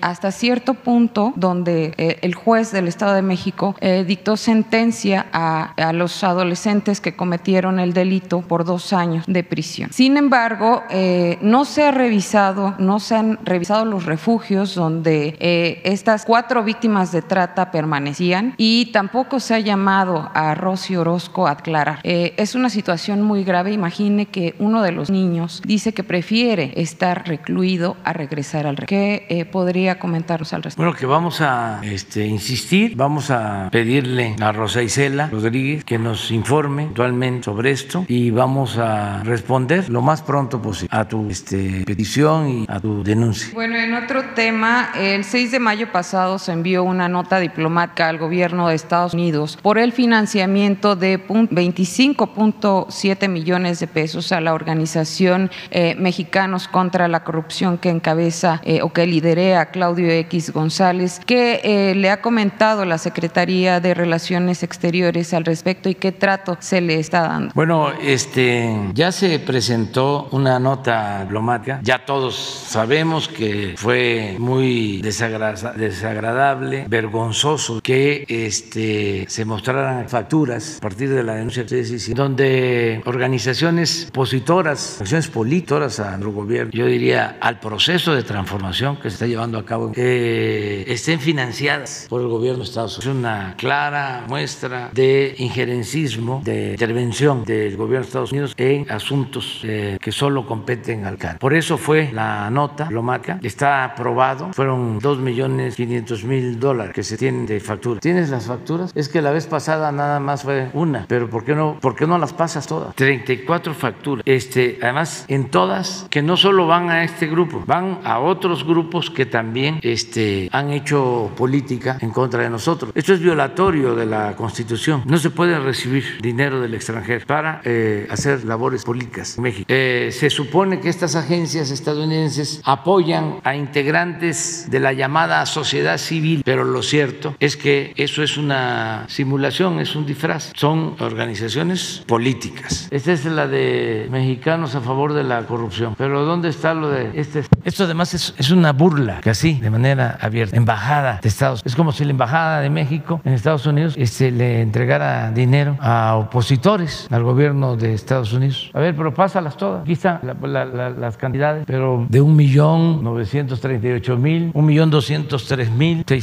hasta cierto punto donde el juez del Estado de México dictó sentencia a, a los adolescentes que cometieron el delito por dos años de prisión. Sin embargo, eh, no se ha revisado, no se han revisado los refugios donde eh, estas cuatro víctimas de trata permanecían y tampoco se ha llamado a Rosy Orozco a aclarar. Eh, es una situación muy grave. Imagine que uno de los niños dice que prefiere estar recluido a regresar al ¿Qué podría comentarnos al respecto? Bueno, que vamos a este, insistir, vamos a pedirle a Rosa Isela Rodríguez que nos informe actualmente sobre esto y vamos a responder lo más pronto posible a tu este, petición y a tu denuncia. Bueno, en otro tema, el 6 de mayo pasado se envió una nota diplomática al gobierno de Estados Unidos por el financiamiento de 25.7 millones de pesos a la organización eh, Mexicanos contra la Corrupción que encabeza eh, o que liderea Claudio X González, que eh, le ha comentado la Secretaría de Relaciones Exteriores al respecto y qué trato se le está dando. Bueno, este ya se presentó una nota diplomática. Ya todos sabemos que fue muy desagradable, vergonzoso que este, se mostraran facturas a partir de la denuncia que ustedes donde organizaciones opositoras, acciones políticas al gobierno, yo diría al proceso de transformación que se está llevando a cabo, eh, estén financiadas por el gobierno de Estados Unidos. Es una clara muestra de injerencismo, de intervención del gobierno de Estados Unidos en asuntos eh, que solo competen al CAN. Por eso fue la nota lomaca, está aprobado, fueron 2 millones 500 mil dólares que se tienen de factura. ¿Tienes las facturas? Es que la vez pasada nada más fue una, pero ¿por qué no, por qué no las pasas todas? 34 facturas. Este, además, en todas, que no solo van a este grupo, van a otros grupos que también este, han hecho política en contra de nosotros. Esto es violatorio de la Constitución. No se puede recibir dinero del extranjero para eh, hacer labores políticas en México. Eh, se supone que estas agencias estadounidenses apoyan a integrantes de la llamada sociedad civil, pero lo cierto es que eso es una simulación, es un disfraz. Son organizaciones políticas. Esta es la de mexicanos a favor de la corrupción. Pero ¿dónde está lo de este? Esto además es, es una burla, así, de manera abierta. Embajada de Estados Es como si la Embajada de México en Estados Unidos este, le entregara dinero a opositores al gobierno de Estados Unidos. A ver, pero pásalas todas. Aquí están las cantidades, pero de un millón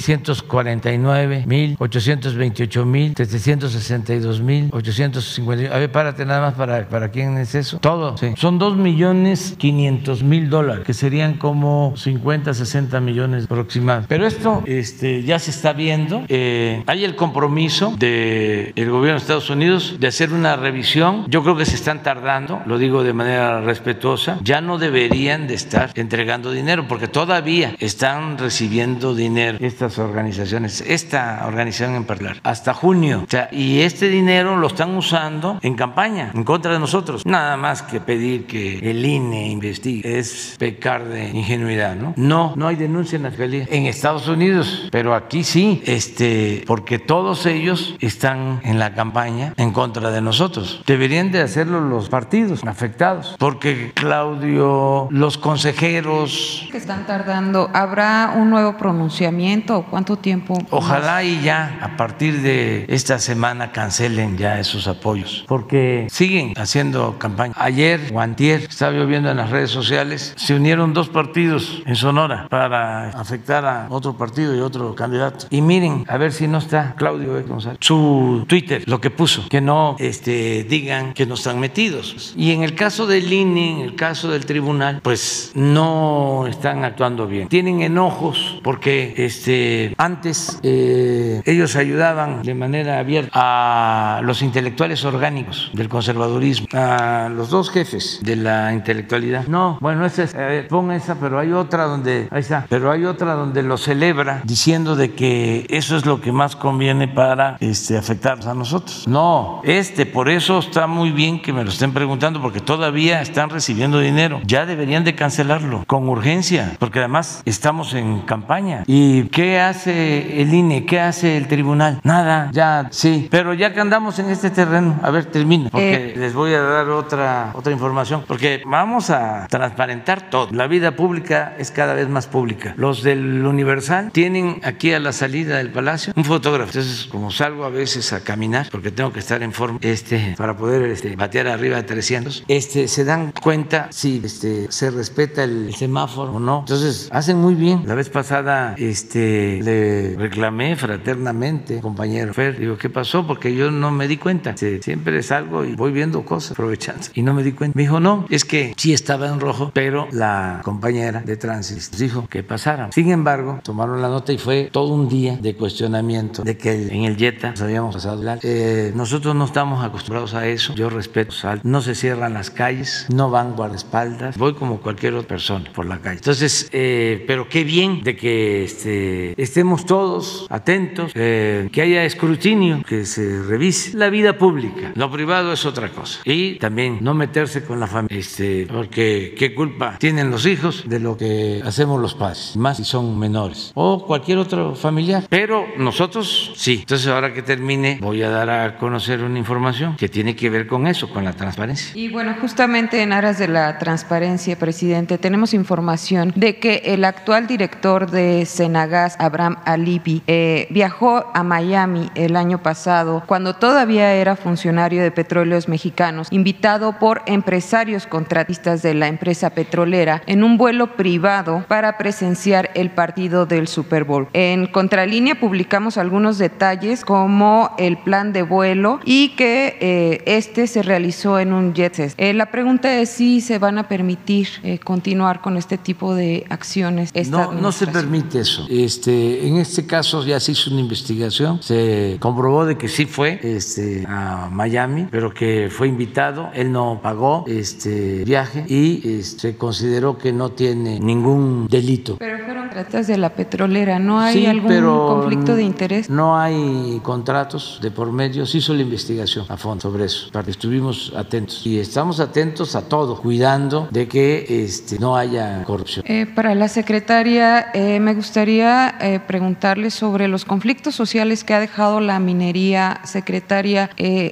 novecientos treinta y ocho mil, un millón doscientos tres mil, seiscientos cuarenta y nueve mil, ochocientos veintiocho mil, setecientos sesenta y dos mil, ochocientos cincuenta. A ver, párate nada más para, para quién es eso. Todo. Son dos millones quinientos mil dólares, que serían como 50, 60 millones aproximadamente. Pero esto este, ya se está viendo. Eh, hay el compromiso del el gobierno de Estados Unidos de hacer una revisión. Yo creo que se están tardando, lo digo de manera respetuosa. Ya no deberían de estar entregando dinero porque todavía están recibiendo dinero estas organizaciones, esta organización en particular, hasta junio. O sea, y este dinero lo están usando en campaña en contra de nosotros. Nada más que pedir que el INE investigue es pecar de ingenuidad, ¿no? No, no hay denuncia en la fiscalía en Estados Unidos, pero aquí sí, este, porque todos ellos están en la campaña en contra de nosotros. Deberían de hacerlo los partidos afectados, porque Claudio, los consejeros que están tardando, ¿habrá un nuevo pronunciamiento cuánto tiempo? Ojalá y ya a partir de esta semana cancelen ya esos apoyos, porque siguen haciendo campaña. Ayer o antier estaba yo viendo en las redes sociales, se unieron dos partidos en Sonora para afectar a otro partido y otro candidato. Y miren, a ver si no está Claudio González. Su Twitter, lo que puso, que no este, digan que no están metidos. Y en el caso del INE, en el caso del tribunal, pues no están actuando bien. Tienen enojos porque este, antes eh, ellos ayudaban de manera abierta a los intelectuales orgánicos del conservadurismo, a los dos jefes de la intelectualidad. No, bueno, esa es, eh, esa, pero hay otra donde, ahí está, pero hay otra donde lo celebra diciendo de que eso es lo que más conviene para este, afectarnos a nosotros. No, este, por eso está muy bien que me lo estén preguntando, porque todavía están recibiendo dinero. Ya deberían de cancelarlo con urgencia, porque además estamos en campaña. ¿Y qué hace el INE? ¿Qué hace el tribunal? Nada, ya sí. Pero ya que andamos en este terreno, a ver, termino, porque les voy a dar otra, otra información, porque vamos a transparentar todo. La vida pública es cada vez más pública. Los del Universal tienen aquí a la salida del palacio un fotógrafo. Entonces, como salgo a veces a caminar, porque tengo que estar en forma este, para poder este, batear arriba de 300, este, se dan cuenta si este, se respeta el semáforo o no. Entonces, hacen muy bien. La vez pasada este, le reclamé fraternamente, compañero Fer, digo, ¿qué pasó? Porque yo no me di cuenta. Siempre salgo y voy viendo cosas, aprovechando. Y no me di cuenta. Me dijo, no, es que sí estaba en rojo, pero la compañera de tránsito dijo que pasara. Sin embargo, tomaron la nota y fue todo un día de cuestionamiento de que en el Jetta nos habíamos pasado. Eh, nosotros no estamos acostumbrados a eso. Yo respeto, no se cierran las calles, no van guardaespaldas. Voy como cualquier otra persona por la calle. Entonces, eh, pero qué bien de que este, estemos todos atentos, eh, que haya escrutinio, que se revise la vida pública. Lo privado es otra cosa. Y también no meterse con la familia, este, porque qué culpa tienen los hijos de lo que hacemos los padres, más si son menores, o cualquier otro familiar. Pero nosotros sí. Entonces, ahora que termine, voy a dar a conocer una información que tiene que ver con eso, con la transparencia. Y bueno, justamente en aras de la transparencia, presidente, tenemos información de que el actual director de Senagas, Abraham Alibi, eh, viajó a Miami el año pasado, cuando todavía era funcionario de Petróleos Mexicanos, invitado por empresarios contratistas de la empresa petrolera en un vuelo privado para presenciar el partido del Super Bowl. En Contralínea publicamos algunos detalles como el plan de vuelo y que eh, este se realizó en un jet eh, la pregunta es si se van a permitir continuar con este tipo de acciones. No, no se permite eso. Este, en este caso ya se hizo una investigación, se comprobó de que sí fue este, a Miami, pero que fue invitado, él no pagó este viaje y este, consideró que no tiene ningún delito. Pero fueron tratas de la petrolera, ¿no hay algún conflicto de interés? No hay contratos de por medio, se hizo la investigación a fondo sobre eso, para que estuvimos atentos y estamos atentos a todo, cuidando de que este, no haya corrupción. Eh, para la secretaria, eh, me gustaría eh, preguntarle sobre los conflictos sociales que ha dejado la minería. Secretaria,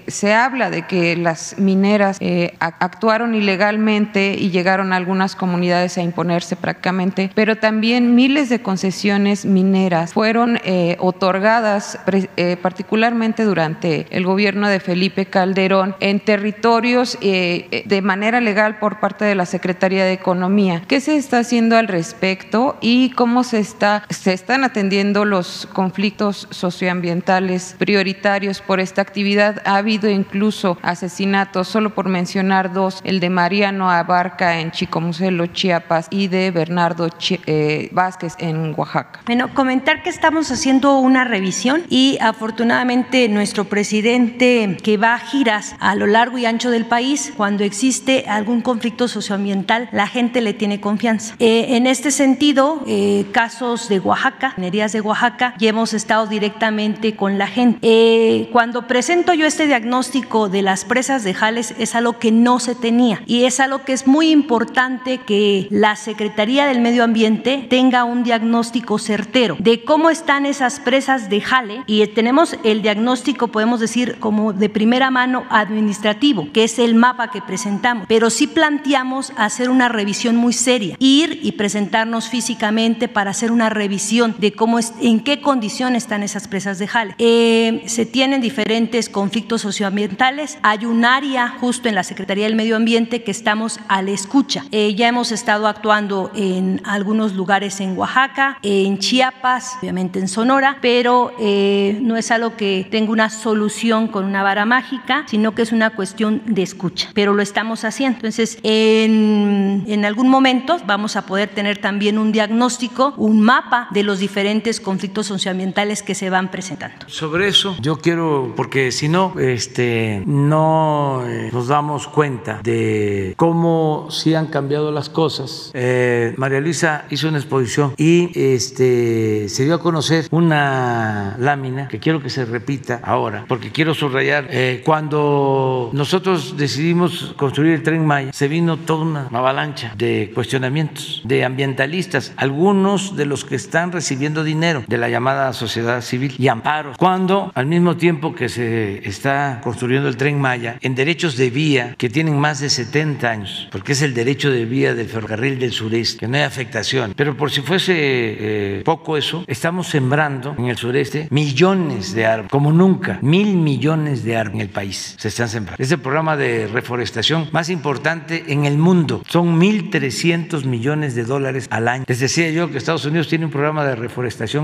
se habla de que las mineras actuaron ilegalmente y llegaron a algunas comunidades a imponerse prácticamente, pero también miles de concesiones mineras fueron otorgadas particularmente durante el gobierno de Felipe Calderón en territorios de manera legal por parte de la Secretaría de Economía. ¿Qué se está haciendo al respecto y cómo se, está, se están atendiendo los conflictos socioambientales prioritarios por esta actividad? Ha habido incluso asesinatos, solo por mencionar dos, el de Mariano Abarca en Chicomucelo, Chiapas, y de Bernardo eh, Vázquez en Oaxaca. Bueno, comentar que estamos haciendo una revisión y afortunadamente nuestro presidente que va a giras a lo largo y ancho del país, cuando existe algún conflicto socioambiental, la gente le tiene confianza. Eh, en este sentido, eh, casos de Oaxaca, minerías de Oaxaca, ya hemos estado directamente con la gente. Eh, cuando presento yo este diagnóstico de las presas de Jales, es algo que no se tenía y es algo que es muy importante que la Secretaría del Medio Ambiente tenga un diagnóstico certero de cómo están esas presas de Jale y tenemos el diagnóstico, podemos decir, como de primera mano administrativo, que es el mapa que presentamos, pero sí planteamos hacer una revisión muy seria, ir y presentarnos físicamente para hacer una revisión de cómo es, en qué condiciones están esas presas de jale. Eh, se tienen diferentes conflictos socioambientales. Hay un área justo en la Secretaría del Medio Ambiente que estamos a la escucha. Eh, ya hemos estado actuando en algunos lugares en Oaxaca, en Chiapas, obviamente en Sonora, pero eh, no es algo que tenga una solución con una vara mágica, sino que es una cuestión de escucha, pero lo estamos haciendo. Entonces, en, en algún momento vamos a poder tener también un diagnóstico, un mapa de los diferentes conflictos socioambientales que se van presentando. Sobre eso, yo quiero, porque si no, este, no eh, nos damos cuenta de cómo sí han cambiado las cosas. Eh, María Luisa hizo una exposición y este, se dio a conocer una lámina que quiero que se repita ahora, porque quiero subrayar, eh, cuando nosotros decidimos construir el tren Maya, se vino toda una avalancha de cuestionamientos de ambientalistas, algunos de los que están recibiendo dinero de la llamada sociedad civil y amparos, cuando al mismo tiempo que se está construyendo el tren Maya, en derechos de vía que tienen más de 70 años, porque es el derecho de vía del ferrocarril del sureste, que no hay afectación, pero por si fuese eh, poco eso, estamos sembrando en el sureste millones de árboles, como nunca, mil millones de árboles en el país se están sembrando. Es el programa de reforestación más importante en el mundo, son 1.300 millones de dólares al año. Les decía yo que Estados Unidos tiene un programa de reforestación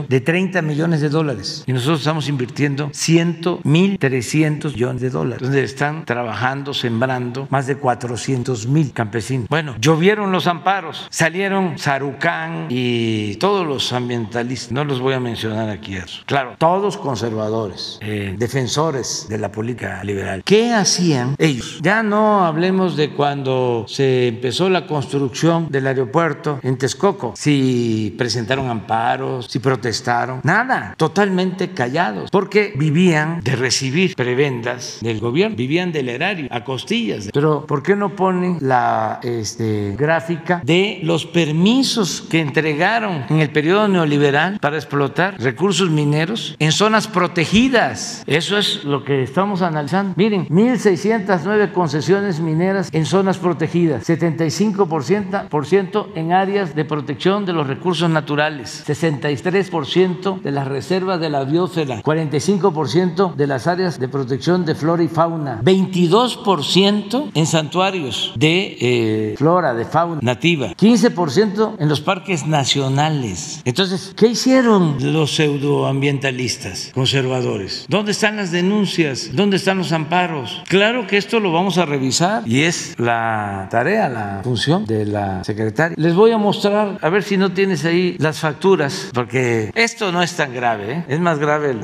de 30 millones de dólares y nosotros estamos invirtiendo 100, 1.300 millones de dólares, donde están trabajando, sembrando más de 400 mil campesinos. Bueno, llovieron los amparos, salieron Sarucán y todos los ambientalistas, no los voy a mencionar aquí, claro, todos conservadores, eh, defensores de la política liberal. ¿Qué hacían ellos? Ya no hablemos de cuando se empezó la construcción del aeropuerto en Texcoco, si presentaron amparos, si protestaron, nada, totalmente callados, porque vivían de recibir prebendas del gobierno, vivían del erario, a costillas. Pero ¿por qué no ponen la este, gráfica de los permisos que entregaron en el periodo neoliberal para explotar recursos mineros en zonas protegidas? Eso es lo que estamos analizando. Miren, 1.609 concesiones mineras en zonas protegidas, 75% en áreas de protección de los recursos naturales, 63% de las reservas de la biosfera, 45% de las áreas de protección de flora y fauna, 22% en santuarios de eh, flora, de fauna nativa, 15% en los parques nacionales. Entonces, ¿qué hicieron los pseudoambientalistas conservadores? ¿Dónde están las denuncias? ¿Dónde están los amparos? Claro que esto lo vamos a revisar y es la tarea, la función de la secretaria. Les voy a mostrar, a ver si no tienes ahí las facturas, porque esto no es tan grave, ¿eh? es más grave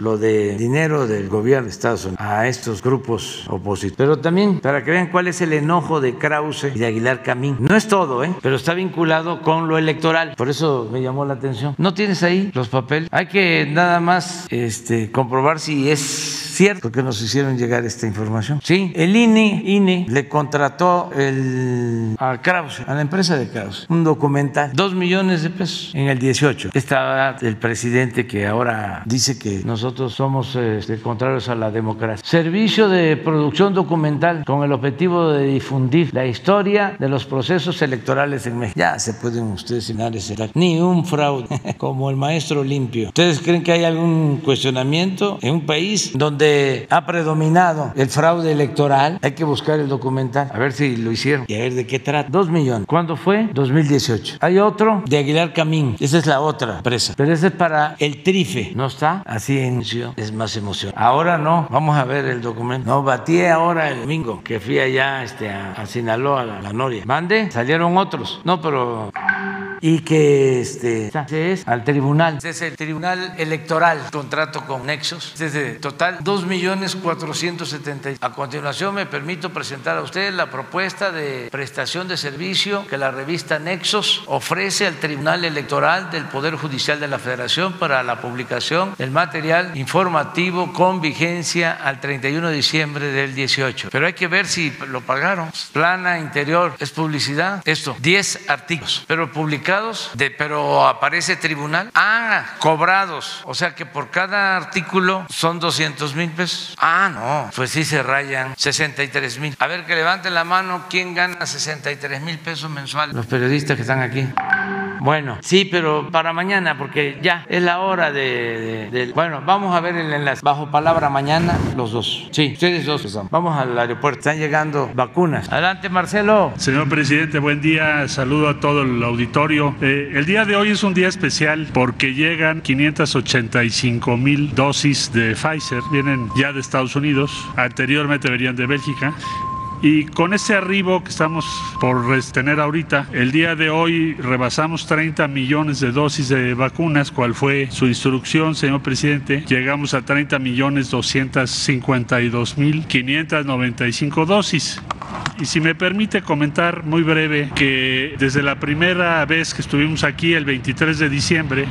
lo de dinero del gobierno de Estados Unidos a estos grupos opositores. Pero también para que vean cuál es el enojo de Krause y de Aguilar Camín. No es todo, ¿eh? pero está vinculado con lo electoral. Por eso me llamó la atención. ¿No tienes ahí los papeles? Hay que nada más este, comprobar si es cierto que nos hicieron llegar esta información. Sí, el INE, INE le contrató el, a Krause, a la empresa de Krause, un documental, dos millones de pesos en el 18. Estaba el presidente que ahora dice que nosotros somos este, contrarios a la democracia. Servicio de producción documental con el objetivo de difundir la historia de los procesos electorales en México. Ya se pueden ustedes imaginar ese ni un fraude como el maestro limpio. ¿Ustedes creen que hay algún cuestionamiento en un país donde ha predominado el fraude electoral? Hay que buscar el documental, a ver si lo hicieron y a ver de qué trata. Dos millones. ¿Cuándo fue? 2018. Hay otro de Aguilar Camín. Esa es la otra empresa. Pero ese es para el trife. ¿No está? Así en es más emoción. Ahora no. Vamos a ver el documento. No, batí ahora el domingo que fui allá este, a, Sinaloa, a la, la Noria. Mande, salieron otros. No, pero y que este, es al tribunal. Este es el tribunal electoral, contrato con Nexos. Desde total 2 millones 470. A continuación me permito presentar a usted la propuesta de prestación de servicio que la revista Nexos ofrece al Tribunal Electoral del Poder Judicial de la Federación para la publicación del material informativo con vigencia al 31 de diciembre del 18. Pero hay que ver si lo pagaron. Plana interior es publicidad. Esto, 10 artículos, pero publicados de, pero aparece tribunal. Ah, cobrados. O sea que por cada artículo son 200 mil pesos. Ah, no, pues sí se rayan 63 mil. A ver, que levanten la mano quién gana 63 mil pesos mensuales. Los periodistas que están aquí. Bueno, sí, pero para mañana, porque ya es la hora de, Bueno, vamos a ver el enlace. Bajo palabra mañana, los dos. Sí, ustedes dos. Vamos al aeropuerto. Están llegando vacunas. Adelante, Marcelo. Señor presidente, buen día. Saludo a todo el auditorio. Eh, el día de hoy es un día especial porque llegan 585 mil dosis de Pfizer. Vienen ya de Estados Unidos. Anteriormente venían de Bélgica. Y con ese arribo que estamos por tener ahorita, el día de hoy rebasamos 30 millones de dosis de vacunas, cual fue su instrucción, señor presidente. Llegamos a 30 millones 252 mil 595 dosis. Y si me permite comentar muy breve que desde la primera vez que estuvimos aquí, el 23 de diciembre,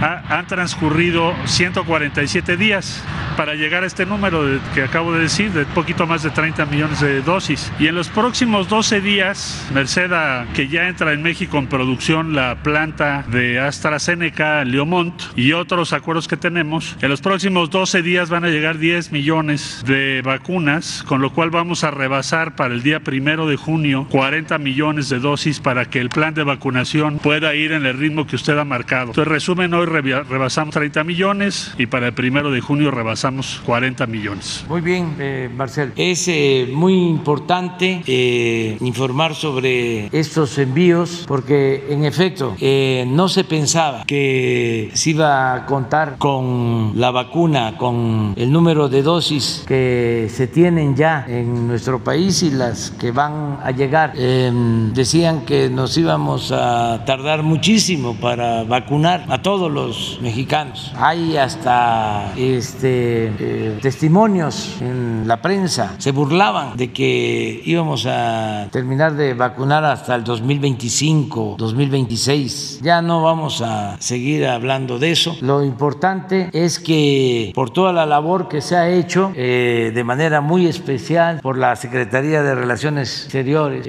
han transcurrido 147 días para llegar a este número que acabo de decir, de poquito más de 30 millones de dosis. Y en los próximos 12 días, Merced que ya entra en México en producción la planta de AstraZeneca, Leomont y otros acuerdos que tenemos, en los próximos 12 días van a llegar 10 millones de vacunas, con lo cual vamos a rebasar para el día primero de junio 40 millones de dosis para que el plan de vacunación pueda ir en el ritmo que usted ha marcado. Entonces, resumen, hoy rebasamos 30 millones y para el primero de junio rebasamos 40 millones. Muy bien, eh, Marcel. Es eh, muy importante eh, informar sobre estos envíos porque en efecto eh, no se pensaba que se iba a contar con la vacuna, con el número de dosis que se tienen ya en nuestro país y las que van a llegar. Em, decían que nos íbamos a tardar muchísimo para vacunar a todos los mexicanos. Hay hasta este, eh, testimonios en la prensa. Se burlaban de que íbamos a terminar de vacunar hasta el 2025, 2026. Ya no vamos a seguir hablando de eso. Lo importante es que por toda la labor que se ha hecho eh, de manera muy especial por la Secretaría de Relaciones Exteriores,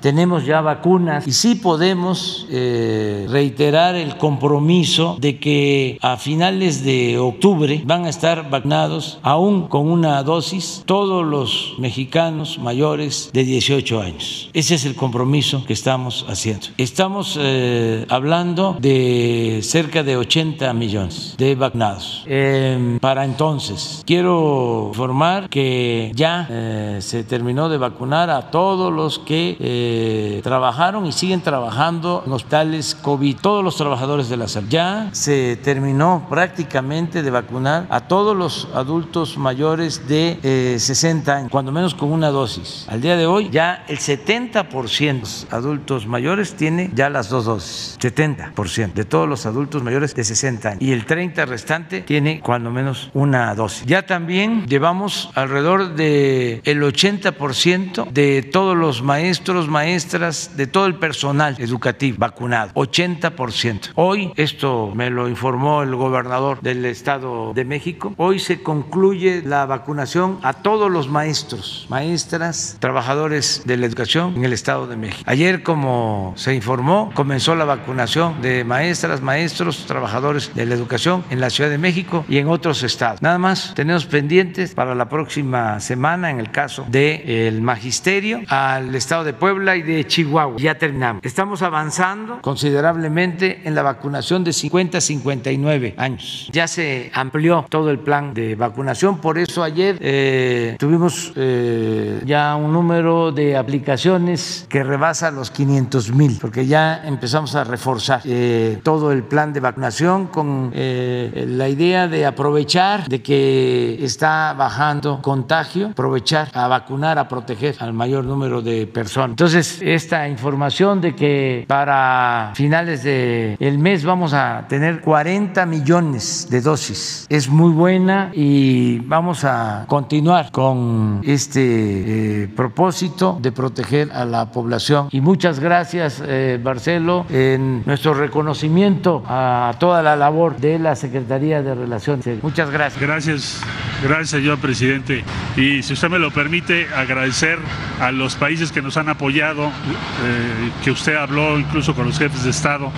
tenemos ya vacunas y sí podemos eh, reiterar el compromiso de que a finales de octubre van a estar vacunados aún con una dosis todos los mexicanos mayores de 18 años. Ese es el compromiso que estamos haciendo. Estamos eh, hablando de cerca de 80 millones de vacunados. Em, para entonces, quiero informar que ya eh, se terminó de vacunar a todos los que eh, trabajaron y siguen trabajando en hospitales COVID, todos los trabajadores de la salud. Ya se terminó prácticamente de vacunar a todos los adultos mayores de 60 eh, años, cuando menos con una dosis. Al día de hoy ya el 70% de adultos mayores tiene ya las dos dosis, 70% de todos los adultos mayores de 60 años y el 30 restante tiene cuando menos una dosis. Ya también llevamos alrededor de el 80% de todos los maestros, maestras, de todo el personal educativo vacunado, 80%. Hoy esto me lo informó el gobernador del Estado de México. Hoy se concluye la vacunación a todos los maestros, maestras, trabajadores de la educación en el Estado de México. Ayer, como se informó, comenzó la vacunación de maestras, maestros, trabajadores de la educación en la Ciudad de México y en otros estados. Nada más tenemos pendientes para la próxima semana en el caso del magisterio al Estado de Puebla y de Chihuahua. Ya terminamos. Estamos avanzando considerablemente en la vacunación de 50 59 años. Ya se amplió todo el plan de vacunación, por eso ayer eh, tuvimos eh, ya un número de aplicaciones que rebasa los 500 mil, porque ya empezamos a reforzar eh, todo el plan de vacunación con la idea de aprovechar de que está bajando contagio, aprovechar a vacunar, a proteger al mayor número de personas. Entonces, esta información de que para finales del el mes vamos a tener 40 millones de dosis. Es muy buena y vamos a continuar con este eh, propósito de proteger a la población. Y muchas gracias, eh, Marcelo, en nuestro reconocimiento a toda la labor de la Secretaría de Relaciones. Muchas gracias. Gracias, gracias, señor presidente. Y si usted me lo permite, agradecer a los países que nos han apoyado, eh, que usted habló incluso con los jefes de Estado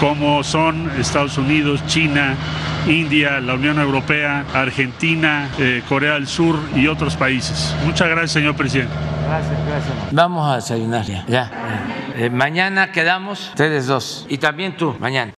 como son Estados Unidos, China, India, la Unión Europea, Argentina, eh, Corea del Sur y otros países. Muchas gracias, señor presidente. Gracias, gracias. Vamos a desayunar ya. ya. Eh, mañana quedamos ustedes dos y también tú, mañana.